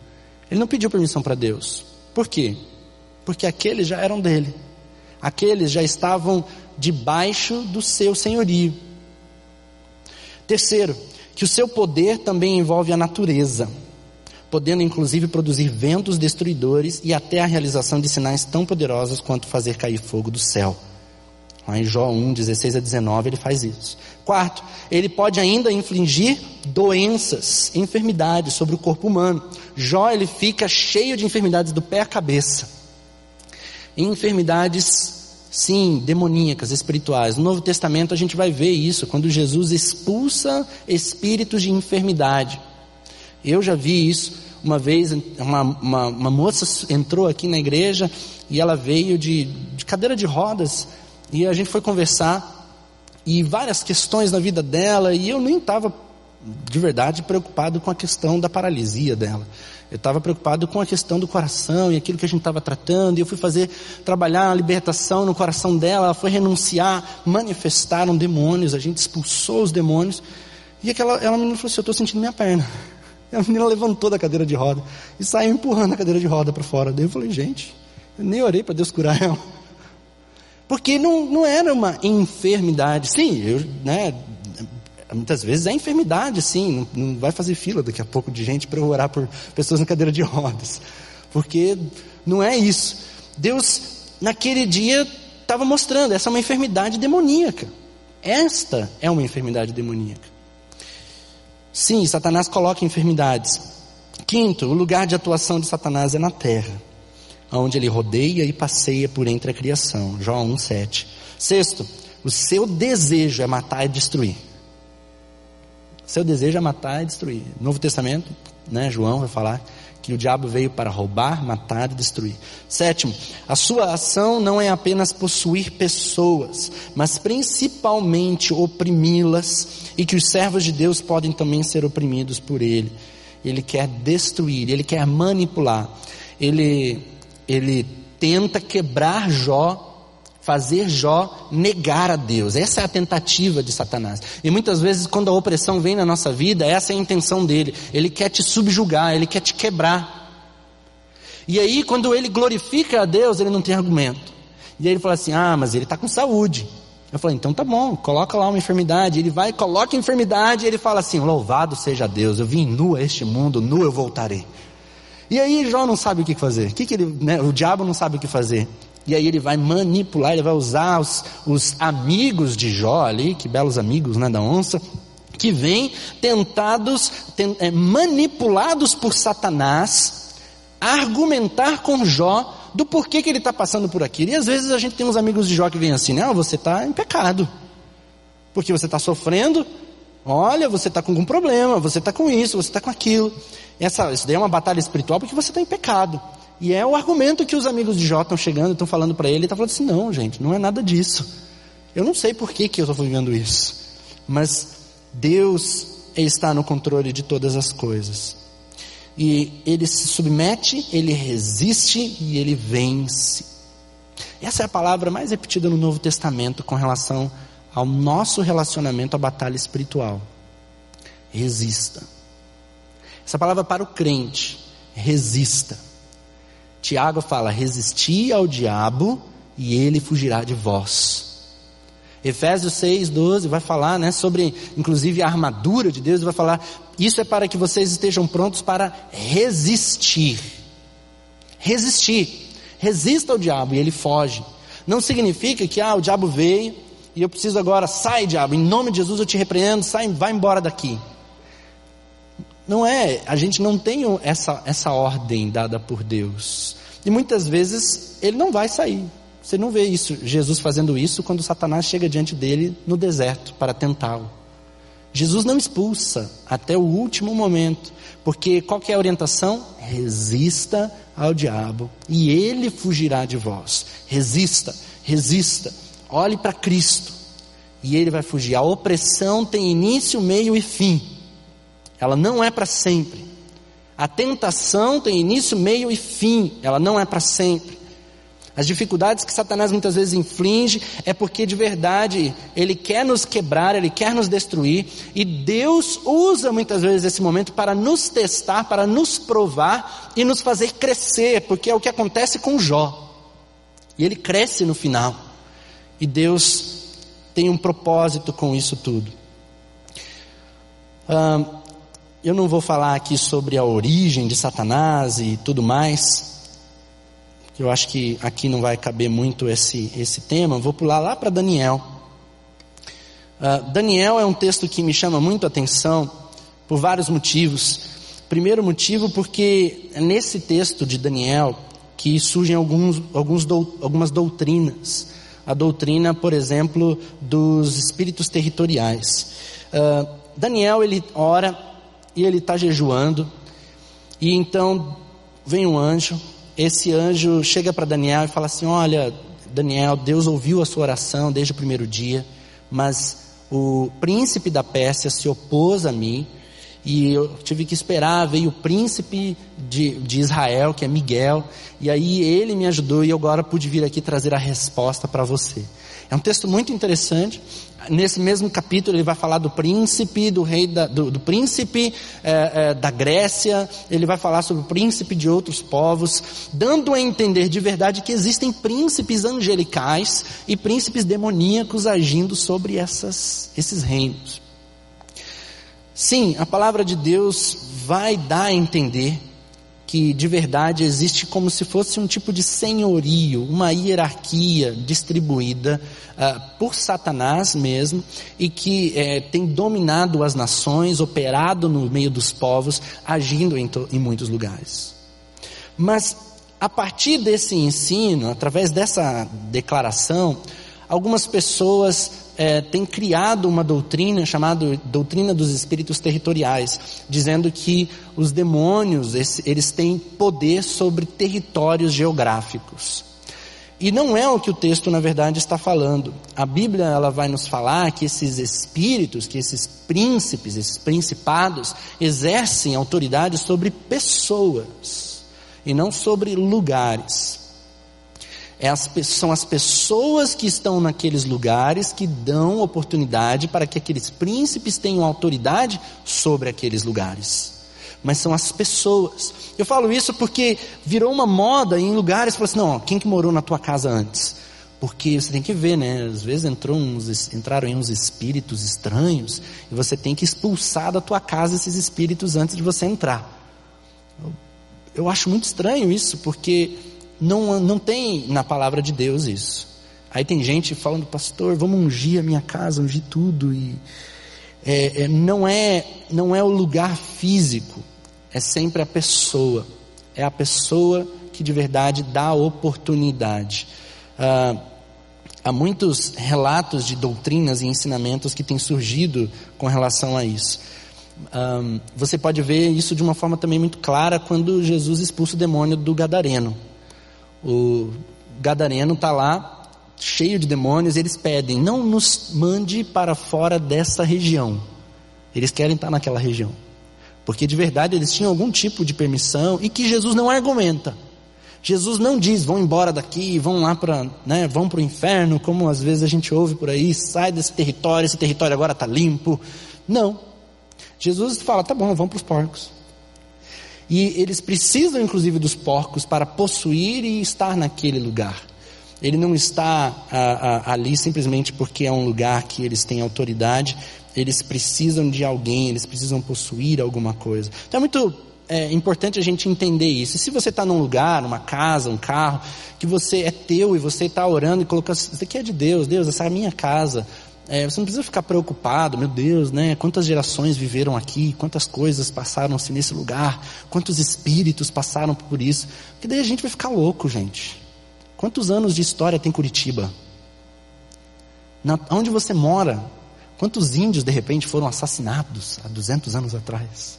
Ele não pediu permissão para Deus. Por quê? Porque aqueles já eram dele. Aqueles já estavam debaixo do seu senhorio. Terceiro, que o seu poder também envolve a natureza, podendo inclusive produzir ventos destruidores e até a realização de sinais tão poderosos quanto fazer cair fogo do céu. Em Jó 1, 16 a 19, ele faz isso. Quarto, ele pode ainda infligir doenças, enfermidades sobre o corpo humano. Jó ele fica cheio de enfermidades do pé à cabeça. Enfermidades, sim, demoníacas, espirituais. No Novo Testamento a gente vai ver isso, quando Jesus expulsa espíritos de enfermidade. Eu já vi isso uma vez, uma, uma, uma moça entrou aqui na igreja e ela veio de, de cadeira de rodas e a gente foi conversar e várias questões na vida dela e eu nem estava de verdade preocupado com a questão da paralisia dela. Eu estava preocupado com a questão do coração e aquilo que a gente estava tratando. E eu fui fazer, trabalhar a libertação no coração dela. Ela foi renunciar, manifestaram demônios. A gente expulsou os demônios. E aquela, ela menina falou assim: Eu estou sentindo minha perna. E [LAUGHS] a menina levantou da cadeira de roda e saiu empurrando a cadeira de roda para fora. Daí eu falei: Gente, eu nem orei para Deus curar ela. Porque não, não era uma enfermidade. Sim, eu, né, Muitas vezes é enfermidade, sim, não, não vai fazer fila daqui a pouco de gente para orar por pessoas na cadeira de rodas, porque não é isso. Deus, naquele dia, estava mostrando: essa é uma enfermidade demoníaca. Esta é uma enfermidade demoníaca. Sim, Satanás coloca enfermidades. Quinto, o lugar de atuação de Satanás é na terra, onde ele rodeia e passeia por entre a criação. Jó 1,7. Sexto, o seu desejo é matar e destruir. Seu desejo é matar e destruir. Novo Testamento, né, João vai falar que o diabo veio para roubar, matar e destruir. Sétimo, a sua ação não é apenas possuir pessoas, mas principalmente oprimi-las e que os servos de Deus podem também ser oprimidos por ele. Ele quer destruir, ele quer manipular. Ele ele tenta quebrar Jó fazer Jó negar a Deus. Essa é a tentativa de Satanás. E muitas vezes, quando a opressão vem na nossa vida, essa é a intenção dele. Ele quer te subjugar, ele quer te quebrar. E aí, quando ele glorifica a Deus, ele não tem argumento. E aí ele fala assim: Ah, mas ele está com saúde. Eu falei: Então tá bom, coloca lá uma enfermidade. Ele vai, coloca a enfermidade e ele fala assim: Louvado seja Deus, eu vim nu a este mundo, nu eu voltarei. E aí Jó não sabe o que fazer. O que, que ele, né, o diabo não sabe o que fazer. E aí ele vai manipular, ele vai usar os, os amigos de Jó ali, que belos amigos né, da onça, que vêm tentados, tent, é, manipulados por Satanás, argumentar com Jó do porquê que ele está passando por aquilo. E às vezes a gente tem uns amigos de Jó que vêm assim, né? você está em pecado. Porque você está sofrendo, olha, você está com algum problema, você está com isso, você está com aquilo. Essa, isso daí é uma batalha espiritual porque você está em pecado. E é o argumento que os amigos de Jó estão chegando, estão falando para ele, ele está falando assim, não gente, não é nada disso. Eu não sei por que, que eu estou vivendo isso. Mas Deus está no controle de todas as coisas. E ele se submete, ele resiste e ele vence. Essa é a palavra mais repetida no Novo Testamento com relação ao nosso relacionamento à batalha espiritual. Resista. Essa palavra para o crente, resista. Tiago fala: resisti ao diabo e ele fugirá de vós. Efésios 6, 12 vai falar né, sobre, inclusive, a armadura de Deus, vai falar, isso é para que vocês estejam prontos para resistir. Resistir. Resista ao diabo e ele foge. Não significa que, ah, o diabo veio e eu preciso agora, sai diabo, em nome de Jesus eu te repreendo, sai, vai embora daqui. Não é, a gente não tem essa, essa ordem dada por Deus. E muitas vezes ele não vai sair. Você não vê isso, Jesus fazendo isso quando Satanás chega diante dele no deserto para tentá-lo. Jesus não expulsa até o último momento, porque qual é a orientação? Resista ao diabo e ele fugirá de vós. Resista, resista. Olhe para Cristo e ele vai fugir. A opressão tem início, meio e fim. Ela não é para sempre. A tentação tem início, meio e fim. Ela não é para sempre. As dificuldades que Satanás muitas vezes inflige é porque de verdade ele quer nos quebrar, ele quer nos destruir, e Deus usa muitas vezes esse momento para nos testar, para nos provar e nos fazer crescer, porque é o que acontece com Jó. E ele cresce no final. E Deus tem um propósito com isso tudo. Eu não vou falar aqui sobre a origem de Satanás e tudo mais. Eu acho que aqui não vai caber muito esse, esse tema. Vou pular lá para Daniel. Uh, Daniel é um texto que me chama muito a atenção por vários motivos. Primeiro motivo, porque é nesse texto de Daniel que surgem alguns, alguns do, algumas doutrinas. A doutrina, por exemplo, dos espíritos territoriais. Uh, Daniel ele ora e ele está jejuando. E então vem um anjo. Esse anjo chega para Daniel e fala assim: Olha, Daniel, Deus ouviu a sua oração desde o primeiro dia, mas o príncipe da Pérsia se opôs a mim e eu tive que esperar, veio o príncipe de, de Israel, que é Miguel, e aí ele me ajudou e eu agora pude vir aqui trazer a resposta para você. É um texto muito interessante. Nesse mesmo capítulo ele vai falar do príncipe, do rei da, do, do príncipe é, é, da Grécia, ele vai falar sobre o príncipe de outros povos, dando a entender de verdade que existem príncipes angelicais e príncipes demoníacos agindo sobre essas, esses reinos. Sim, a palavra de Deus vai dar a entender que de verdade existe como se fosse um tipo de senhorio, uma hierarquia distribuída uh, por Satanás mesmo e que eh, tem dominado as nações, operado no meio dos povos, agindo em, em muitos lugares. Mas a partir desse ensino, através dessa declaração, algumas pessoas é, tem criado uma doutrina chamada doutrina dos espíritos territoriais, dizendo que os demônios eles têm poder sobre territórios geográficos. E não é o que o texto na verdade está falando. A Bíblia ela vai nos falar que esses espíritos, que esses príncipes, esses principados exercem autoridade sobre pessoas e não sobre lugares. É as, são as pessoas que estão naqueles lugares que dão oportunidade para que aqueles príncipes tenham autoridade sobre aqueles lugares. Mas são as pessoas. Eu falo isso porque virou uma moda em lugares, falou assim, não, quem que morou na tua casa antes? Porque você tem que ver, né? Às vezes entrou uns, entraram em uns espíritos estranhos e você tem que expulsar da tua casa esses espíritos antes de você entrar. Eu, eu acho muito estranho isso, porque não, não tem na palavra de Deus isso. Aí tem gente falando, pastor, vamos ungir a minha casa, ungir tudo. E é, é, não, é, não é o lugar físico, é sempre a pessoa. É a pessoa que de verdade dá oportunidade. Ah, há muitos relatos de doutrinas e ensinamentos que têm surgido com relação a isso. Um, você pode ver isso de uma forma também muito clara quando Jesus expulsa o demônio do Gadareno. O gadareno está lá, cheio de demônios, eles pedem: não nos mande para fora dessa região. Eles querem estar naquela região. Porque de verdade eles tinham algum tipo de permissão e que Jesus não argumenta. Jesus não diz, vão embora daqui, vão lá para, né, vão para o inferno, como às vezes a gente ouve por aí, sai desse território, esse território agora está limpo. Não. Jesus fala, tá bom, vão para os porcos. E eles precisam, inclusive, dos porcos para possuir e estar naquele lugar. Ele não está ali simplesmente porque é um lugar que eles têm autoridade. Eles precisam de alguém, eles precisam possuir alguma coisa. Então é muito é, importante a gente entender isso. E se você está num lugar, numa casa, um carro, que você é teu e você está orando e colocando, isso aqui é de Deus, Deus, essa é a minha casa. É, você não precisa ficar preocupado, meu Deus, né? Quantas gerações viveram aqui, quantas coisas passaram-se nesse lugar, quantos espíritos passaram por isso. Porque daí a gente vai ficar louco, gente. Quantos anos de história tem Curitiba? Na, onde você mora? Quantos índios de repente foram assassinados há 200 anos atrás?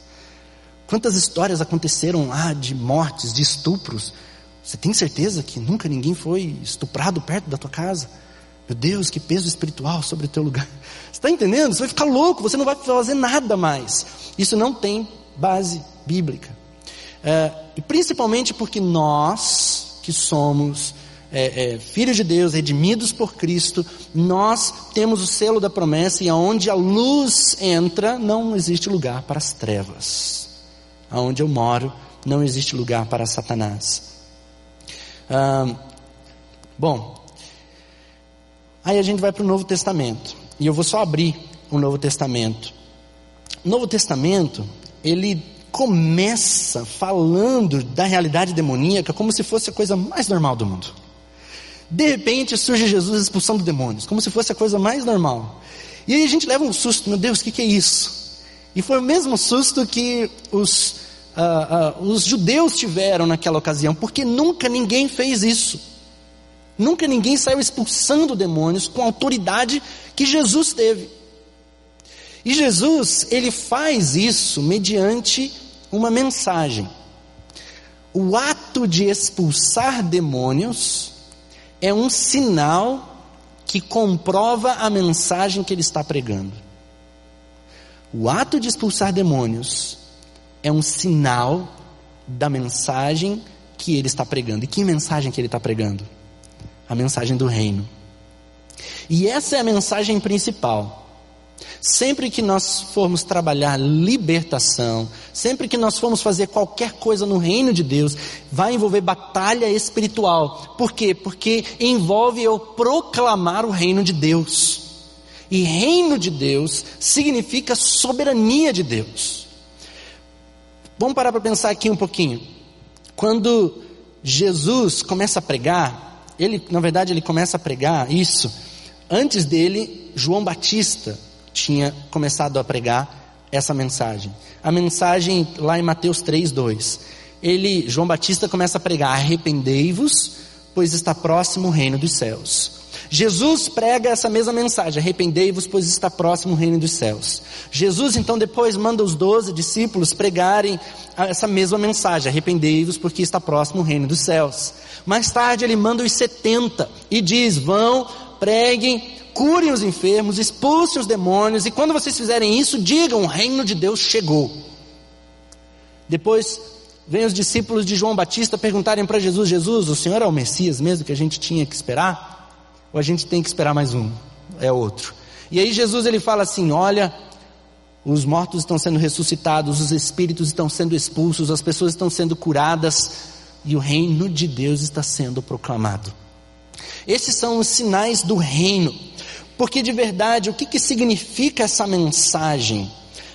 Quantas histórias aconteceram lá de mortes, de estupros? Você tem certeza que nunca ninguém foi estuprado perto da tua casa? Meu Deus, que peso espiritual sobre o teu lugar. [LAUGHS] Você está entendendo? Você vai ficar louco, você não vai fazer nada mais. Isso não tem base bíblica. É, e principalmente porque nós, que somos é, é, filhos de Deus, redimidos por Cristo, nós temos o selo da promessa e aonde a luz entra, não existe lugar para as trevas. Aonde eu moro, não existe lugar para Satanás. Ah, bom, Aí a gente vai para o Novo Testamento. E eu vou só abrir o Novo Testamento. O Novo Testamento, ele começa falando da realidade demoníaca como se fosse a coisa mais normal do mundo. De repente surge Jesus expulsando demônios, como se fosse a coisa mais normal. E aí a gente leva um susto, meu Deus, o que, que é isso? E foi o mesmo susto que os, uh, uh, os judeus tiveram naquela ocasião, porque nunca ninguém fez isso. Nunca ninguém saiu expulsando demônios com a autoridade que Jesus teve. E Jesus, ele faz isso mediante uma mensagem. O ato de expulsar demônios é um sinal que comprova a mensagem que ele está pregando. O ato de expulsar demônios é um sinal da mensagem que ele está pregando. E que mensagem que ele está pregando? A mensagem do reino. E essa é a mensagem principal. Sempre que nós formos trabalhar libertação, sempre que nós formos fazer qualquer coisa no reino de Deus, vai envolver batalha espiritual. Por quê? Porque envolve eu proclamar o reino de Deus. E reino de Deus significa soberania de Deus. Vamos parar para pensar aqui um pouquinho. Quando Jesus começa a pregar, ele, na verdade, ele começa a pregar isso. Antes dele, João Batista tinha começado a pregar essa mensagem. A mensagem lá em Mateus 3, 2. Ele, João Batista começa a pregar: arrependei-vos, pois está próximo o reino dos céus. Jesus prega essa mesma mensagem: arrependei-vos, pois está próximo o reino dos céus. Jesus então depois manda os doze discípulos pregarem essa mesma mensagem: arrependei-vos, porque está próximo o reino dos céus. Mais tarde ele manda os setenta e diz: vão, preguem, curem os enfermos, expulsem os demônios, e quando vocês fizerem isso, digam: o reino de Deus chegou. Depois vem os discípulos de João Batista perguntarem para Jesus: Jesus, o Senhor é o Messias mesmo que a gente tinha que esperar? Ou a gente tem que esperar mais um? É outro. E aí Jesus ele fala assim: olha, os mortos estão sendo ressuscitados, os espíritos estão sendo expulsos, as pessoas estão sendo curadas e o reino de Deus está sendo proclamado. Esses são os sinais do reino. Porque de verdade, o que, que significa essa mensagem?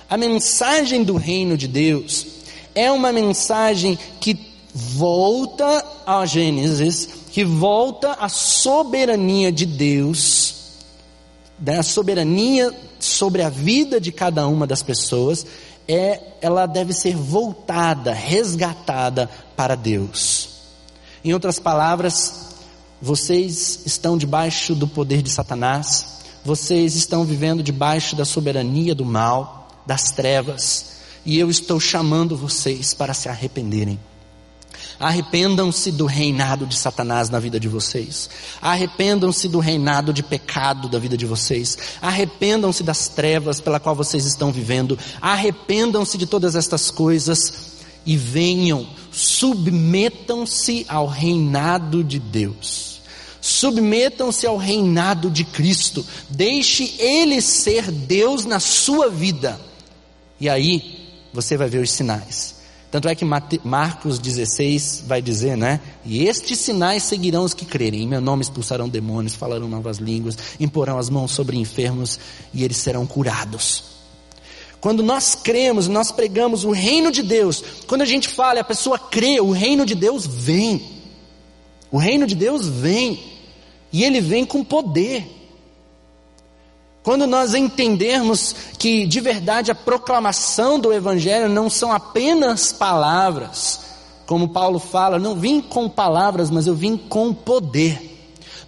A mensagem do reino de Deus é uma mensagem que volta a Gênesis que volta à soberania de Deus, né, a soberania sobre a vida de cada uma das pessoas, é, ela deve ser voltada, resgatada para Deus. Em outras palavras, vocês estão debaixo do poder de Satanás, vocês estão vivendo debaixo da soberania do mal, das trevas, e eu estou chamando vocês para se arrependerem. Arrependam-se do reinado de Satanás na vida de vocês. Arrependam-se do reinado de pecado da vida de vocês. Arrependam-se das trevas pela qual vocês estão vivendo. Arrependam-se de todas estas coisas e venham, submetam-se ao reinado de Deus. Submetam-se ao reinado de Cristo. Deixe Ele ser Deus na sua vida. E aí você vai ver os sinais. Tanto é que Marcos 16 vai dizer, né? E estes sinais seguirão os que crerem. Em meu nome expulsarão demônios, falarão novas línguas, imporão as mãos sobre enfermos e eles serão curados. Quando nós cremos, nós pregamos o reino de Deus. Quando a gente fala, a pessoa crê, o reino de Deus vem. O reino de Deus vem. E ele vem com poder. Quando nós entendermos que de verdade a proclamação do Evangelho não são apenas palavras, como Paulo fala, não vim com palavras, mas eu vim com poder.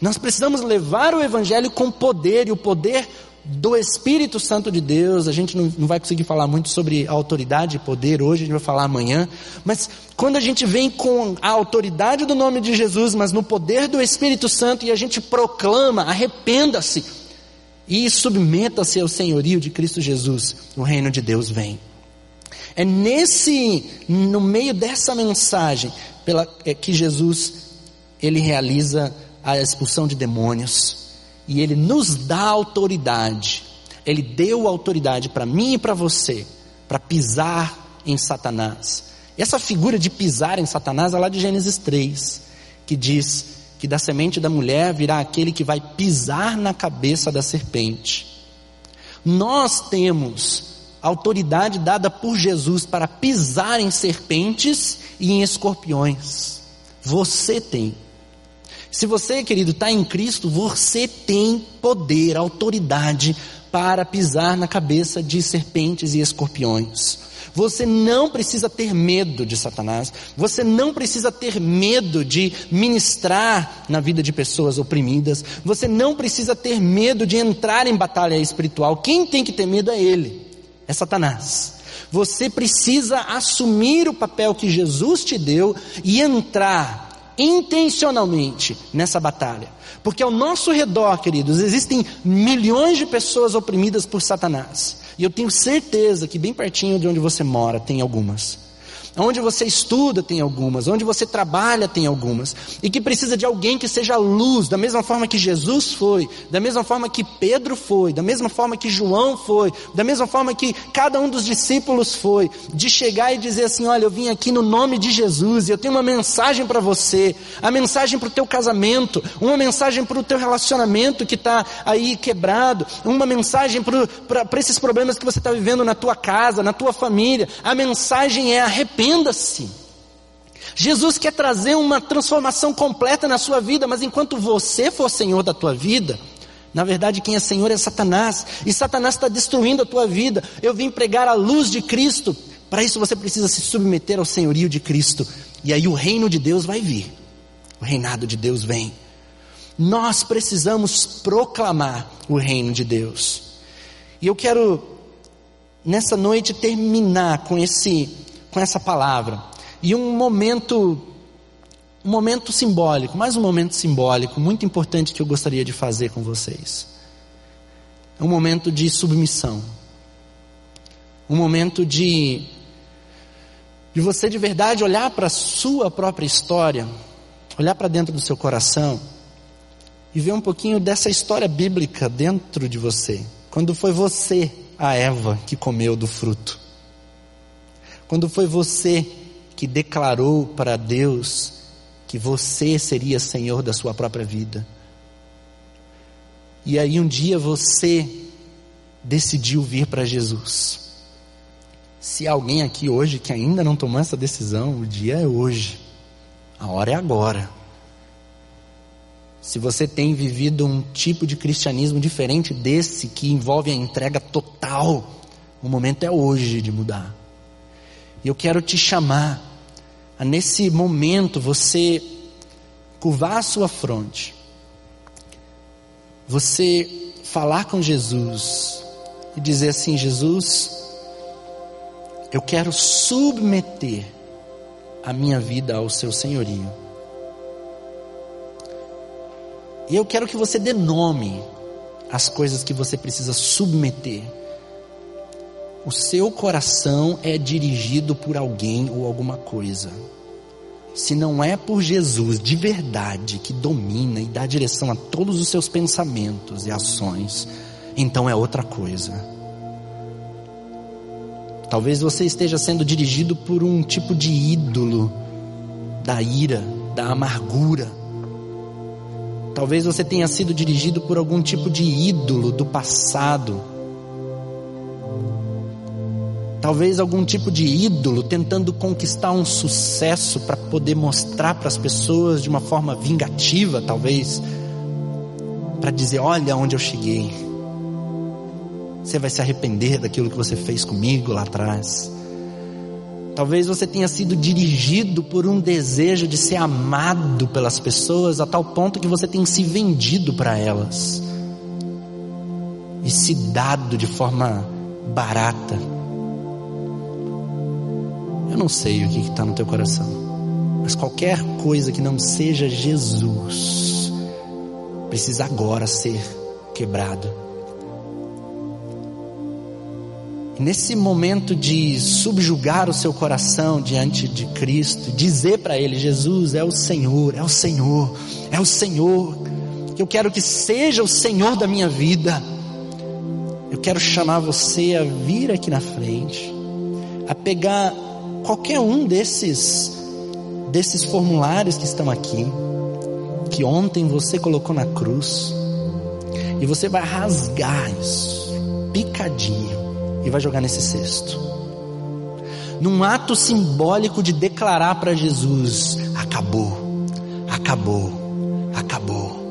Nós precisamos levar o Evangelho com poder, e o poder do Espírito Santo de Deus, a gente não, não vai conseguir falar muito sobre autoridade e poder hoje, a gente vai falar amanhã, mas quando a gente vem com a autoridade do nome de Jesus, mas no poder do Espírito Santo, e a gente proclama, arrependa-se, e submeta-se ao senhorio de Cristo Jesus, o reino de Deus vem. É nesse, no meio dessa mensagem, pela, é que Jesus, ele realiza a expulsão de demônios, e ele nos dá autoridade, ele deu autoridade para mim e para você, para pisar em Satanás. Essa figura de pisar em Satanás é lá de Gênesis 3, que diz que da semente da mulher virá aquele que vai pisar na cabeça da serpente. Nós temos autoridade dada por Jesus para pisar em serpentes e em escorpiões. Você tem. Se você, querido, está em Cristo, você tem poder, autoridade para pisar na cabeça de serpentes e escorpiões. Você não precisa ter medo de Satanás. Você não precisa ter medo de ministrar na vida de pessoas oprimidas. Você não precisa ter medo de entrar em batalha espiritual. Quem tem que ter medo é ele, é Satanás. Você precisa assumir o papel que Jesus te deu e entrar intencionalmente nessa batalha. Porque ao nosso redor, queridos, existem milhões de pessoas oprimidas por Satanás. E eu tenho certeza que bem pertinho de onde você mora tem algumas. Onde você estuda tem algumas, onde você trabalha tem algumas, e que precisa de alguém que seja luz, da mesma forma que Jesus foi, da mesma forma que Pedro foi, da mesma forma que João foi, da mesma forma que cada um dos discípulos foi, de chegar e dizer assim: olha, eu vim aqui no nome de Jesus e eu tenho uma mensagem para você, a mensagem para o teu casamento, uma mensagem para o teu relacionamento que está aí quebrado, uma mensagem para esses problemas que você está vivendo na tua casa, na tua família. A mensagem é arrependimento arrependa-se. Jesus quer trazer uma transformação completa na sua vida, mas enquanto você for senhor da tua vida, na verdade quem é senhor é Satanás, e Satanás está destruindo a tua vida. Eu vim pregar a luz de Cristo, para isso você precisa se submeter ao senhorio de Cristo, e aí o reino de Deus vai vir, o reinado de Deus vem. Nós precisamos proclamar o reino de Deus, e eu quero nessa noite terminar com esse com essa palavra. E um momento, um momento simbólico, mais um momento simbólico, muito importante que eu gostaria de fazer com vocês. É um momento de submissão. Um momento de, de você de verdade olhar para a sua própria história, olhar para dentro do seu coração e ver um pouquinho dessa história bíblica dentro de você. Quando foi você, a Eva, que comeu do fruto. Quando foi você que declarou para Deus que você seria senhor da sua própria vida. E aí um dia você decidiu vir para Jesus. Se alguém aqui hoje que ainda não tomou essa decisão, o dia é hoje. A hora é agora. Se você tem vivido um tipo de cristianismo diferente desse que envolve a entrega total, o momento é hoje de mudar. E eu quero te chamar a nesse momento você curvar a sua fronte, você falar com Jesus e dizer assim: Jesus, eu quero submeter a minha vida ao seu senhorio. E eu quero que você dê nome às coisas que você precisa submeter o seu coração é dirigido por alguém ou alguma coisa. Se não é por Jesus de verdade que domina e dá direção a todos os seus pensamentos e ações, então é outra coisa. Talvez você esteja sendo dirigido por um tipo de ídolo da ira, da amargura. Talvez você tenha sido dirigido por algum tipo de ídolo do passado talvez algum tipo de ídolo tentando conquistar um sucesso para poder mostrar para as pessoas de uma forma vingativa, talvez, para dizer: olha onde eu cheguei. Você vai se arrepender daquilo que você fez comigo lá atrás. Talvez você tenha sido dirigido por um desejo de ser amado pelas pessoas a tal ponto que você tem se vendido para elas e se dado de forma barata eu não sei o que está no teu coração, mas qualquer coisa que não seja Jesus precisa agora ser quebrado. Nesse momento de subjugar o seu coração diante de Cristo, dizer para Ele: Jesus é o Senhor, é o Senhor, é o Senhor, eu quero que seja o Senhor da minha vida. Eu quero chamar você a vir aqui na frente, a pegar qualquer um desses desses formulários que estão aqui, que ontem você colocou na cruz, e você vai rasgar isso, picadinho, e vai jogar nesse cesto. Num ato simbólico de declarar para Jesus: acabou, acabou, acabou.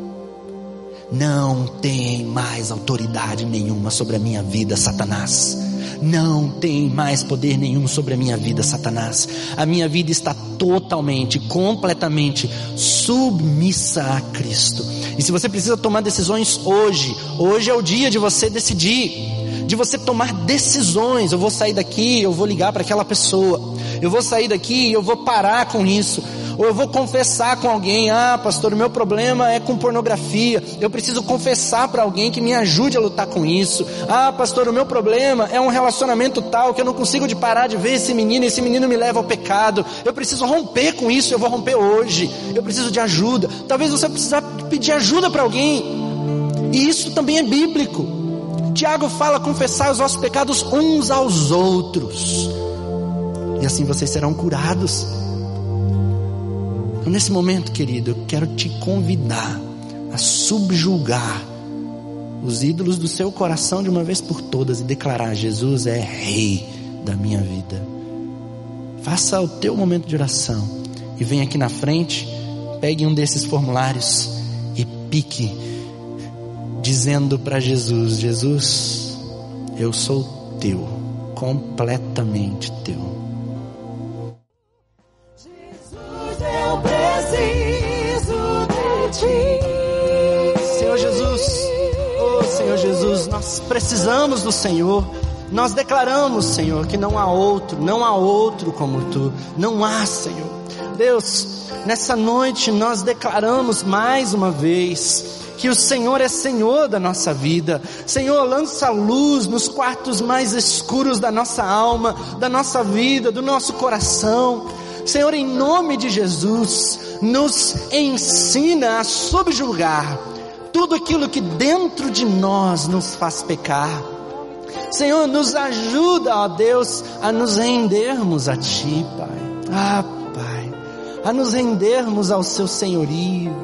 Não tem mais autoridade nenhuma sobre a minha vida, Satanás não tem mais poder nenhum sobre a minha vida, Satanás. A minha vida está totalmente, completamente submissa a Cristo. E se você precisa tomar decisões hoje, hoje é o dia de você decidir, de você tomar decisões. Eu vou sair daqui, eu vou ligar para aquela pessoa, Eu vou sair daqui e eu vou parar com isso. Ou eu vou confessar com alguém: ah, pastor, o meu problema é com pornografia. Eu preciso confessar para alguém que me ajude a lutar com isso. Ah, pastor, o meu problema é um relacionamento tal que eu não consigo de parar de ver esse menino, esse menino me leva ao pecado. Eu preciso romper com isso, eu vou romper hoje. Eu preciso de ajuda. Talvez você precisar pedir ajuda para alguém. E isso também é bíblico. Tiago fala: confessar os vossos pecados uns aos outros, e assim vocês serão curados. Então, nesse momento, querido, eu quero te convidar a subjugar os ídolos do seu coração de uma vez por todas e declarar: Jesus é Rei da minha vida. Faça o teu momento de oração e vem aqui na frente, pegue um desses formulários e pique dizendo para Jesus: Jesus, eu sou teu, completamente teu. Jesus, nós precisamos do Senhor. Nós declaramos, Senhor, que não há outro, não há outro como tu, não há, Senhor. Deus, nessa noite nós declaramos mais uma vez que o Senhor é Senhor da nossa vida. Senhor, lança luz nos quartos mais escuros da nossa alma, da nossa vida, do nosso coração. Senhor, em nome de Jesus, nos ensina a subjugar tudo aquilo que dentro de nós nos faz pecar. Senhor, nos ajuda, ó Deus, a nos rendermos a Ti, Pai. Ah, Pai, a nos rendermos ao Seu senhorio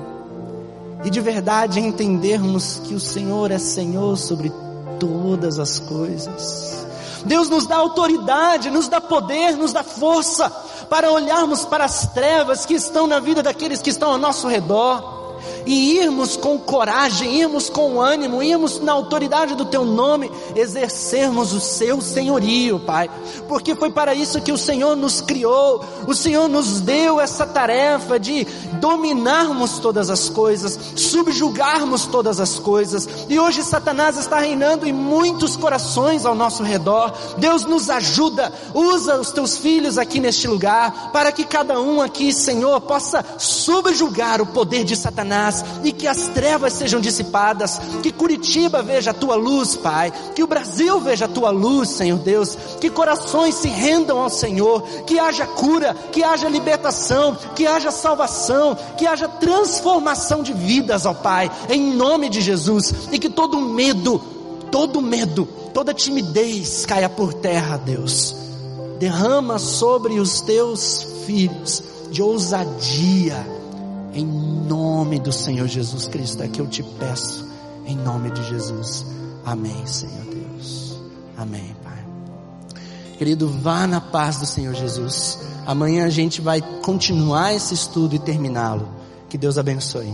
e de verdade entendermos que o Senhor é Senhor sobre todas as coisas. Deus nos dá autoridade, nos dá poder, nos dá força para olharmos para as trevas que estão na vida daqueles que estão ao nosso redor e irmos com coragem, irmos com ânimo, irmos na autoridade do teu nome, exercermos o seu senhorio, Pai, porque foi para isso que o Senhor nos criou, o Senhor nos deu essa tarefa de dominarmos todas as coisas, subjugarmos todas as coisas, e hoje Satanás está reinando em muitos corações ao nosso redor. Deus nos ajuda, usa os teus filhos aqui neste lugar, para que cada um aqui, Senhor, possa subjugar o poder de Satanás e que as trevas sejam dissipadas, que Curitiba veja a tua luz, Pai, que o Brasil veja a tua luz, Senhor Deus, que corações se rendam ao Senhor, que haja cura, que haja libertação, que haja salvação, que haja transformação de vidas, ó Pai, em nome de Jesus, e que todo medo, todo medo, toda timidez caia por terra, Deus. Derrama sobre os teus filhos de ousadia em nome do Senhor Jesus Cristo é que eu te peço, em nome de Jesus. Amém, Senhor Deus. Amém, Pai. Querido, vá na paz do Senhor Jesus. Amanhã a gente vai continuar esse estudo e terminá-lo. Que Deus abençoe.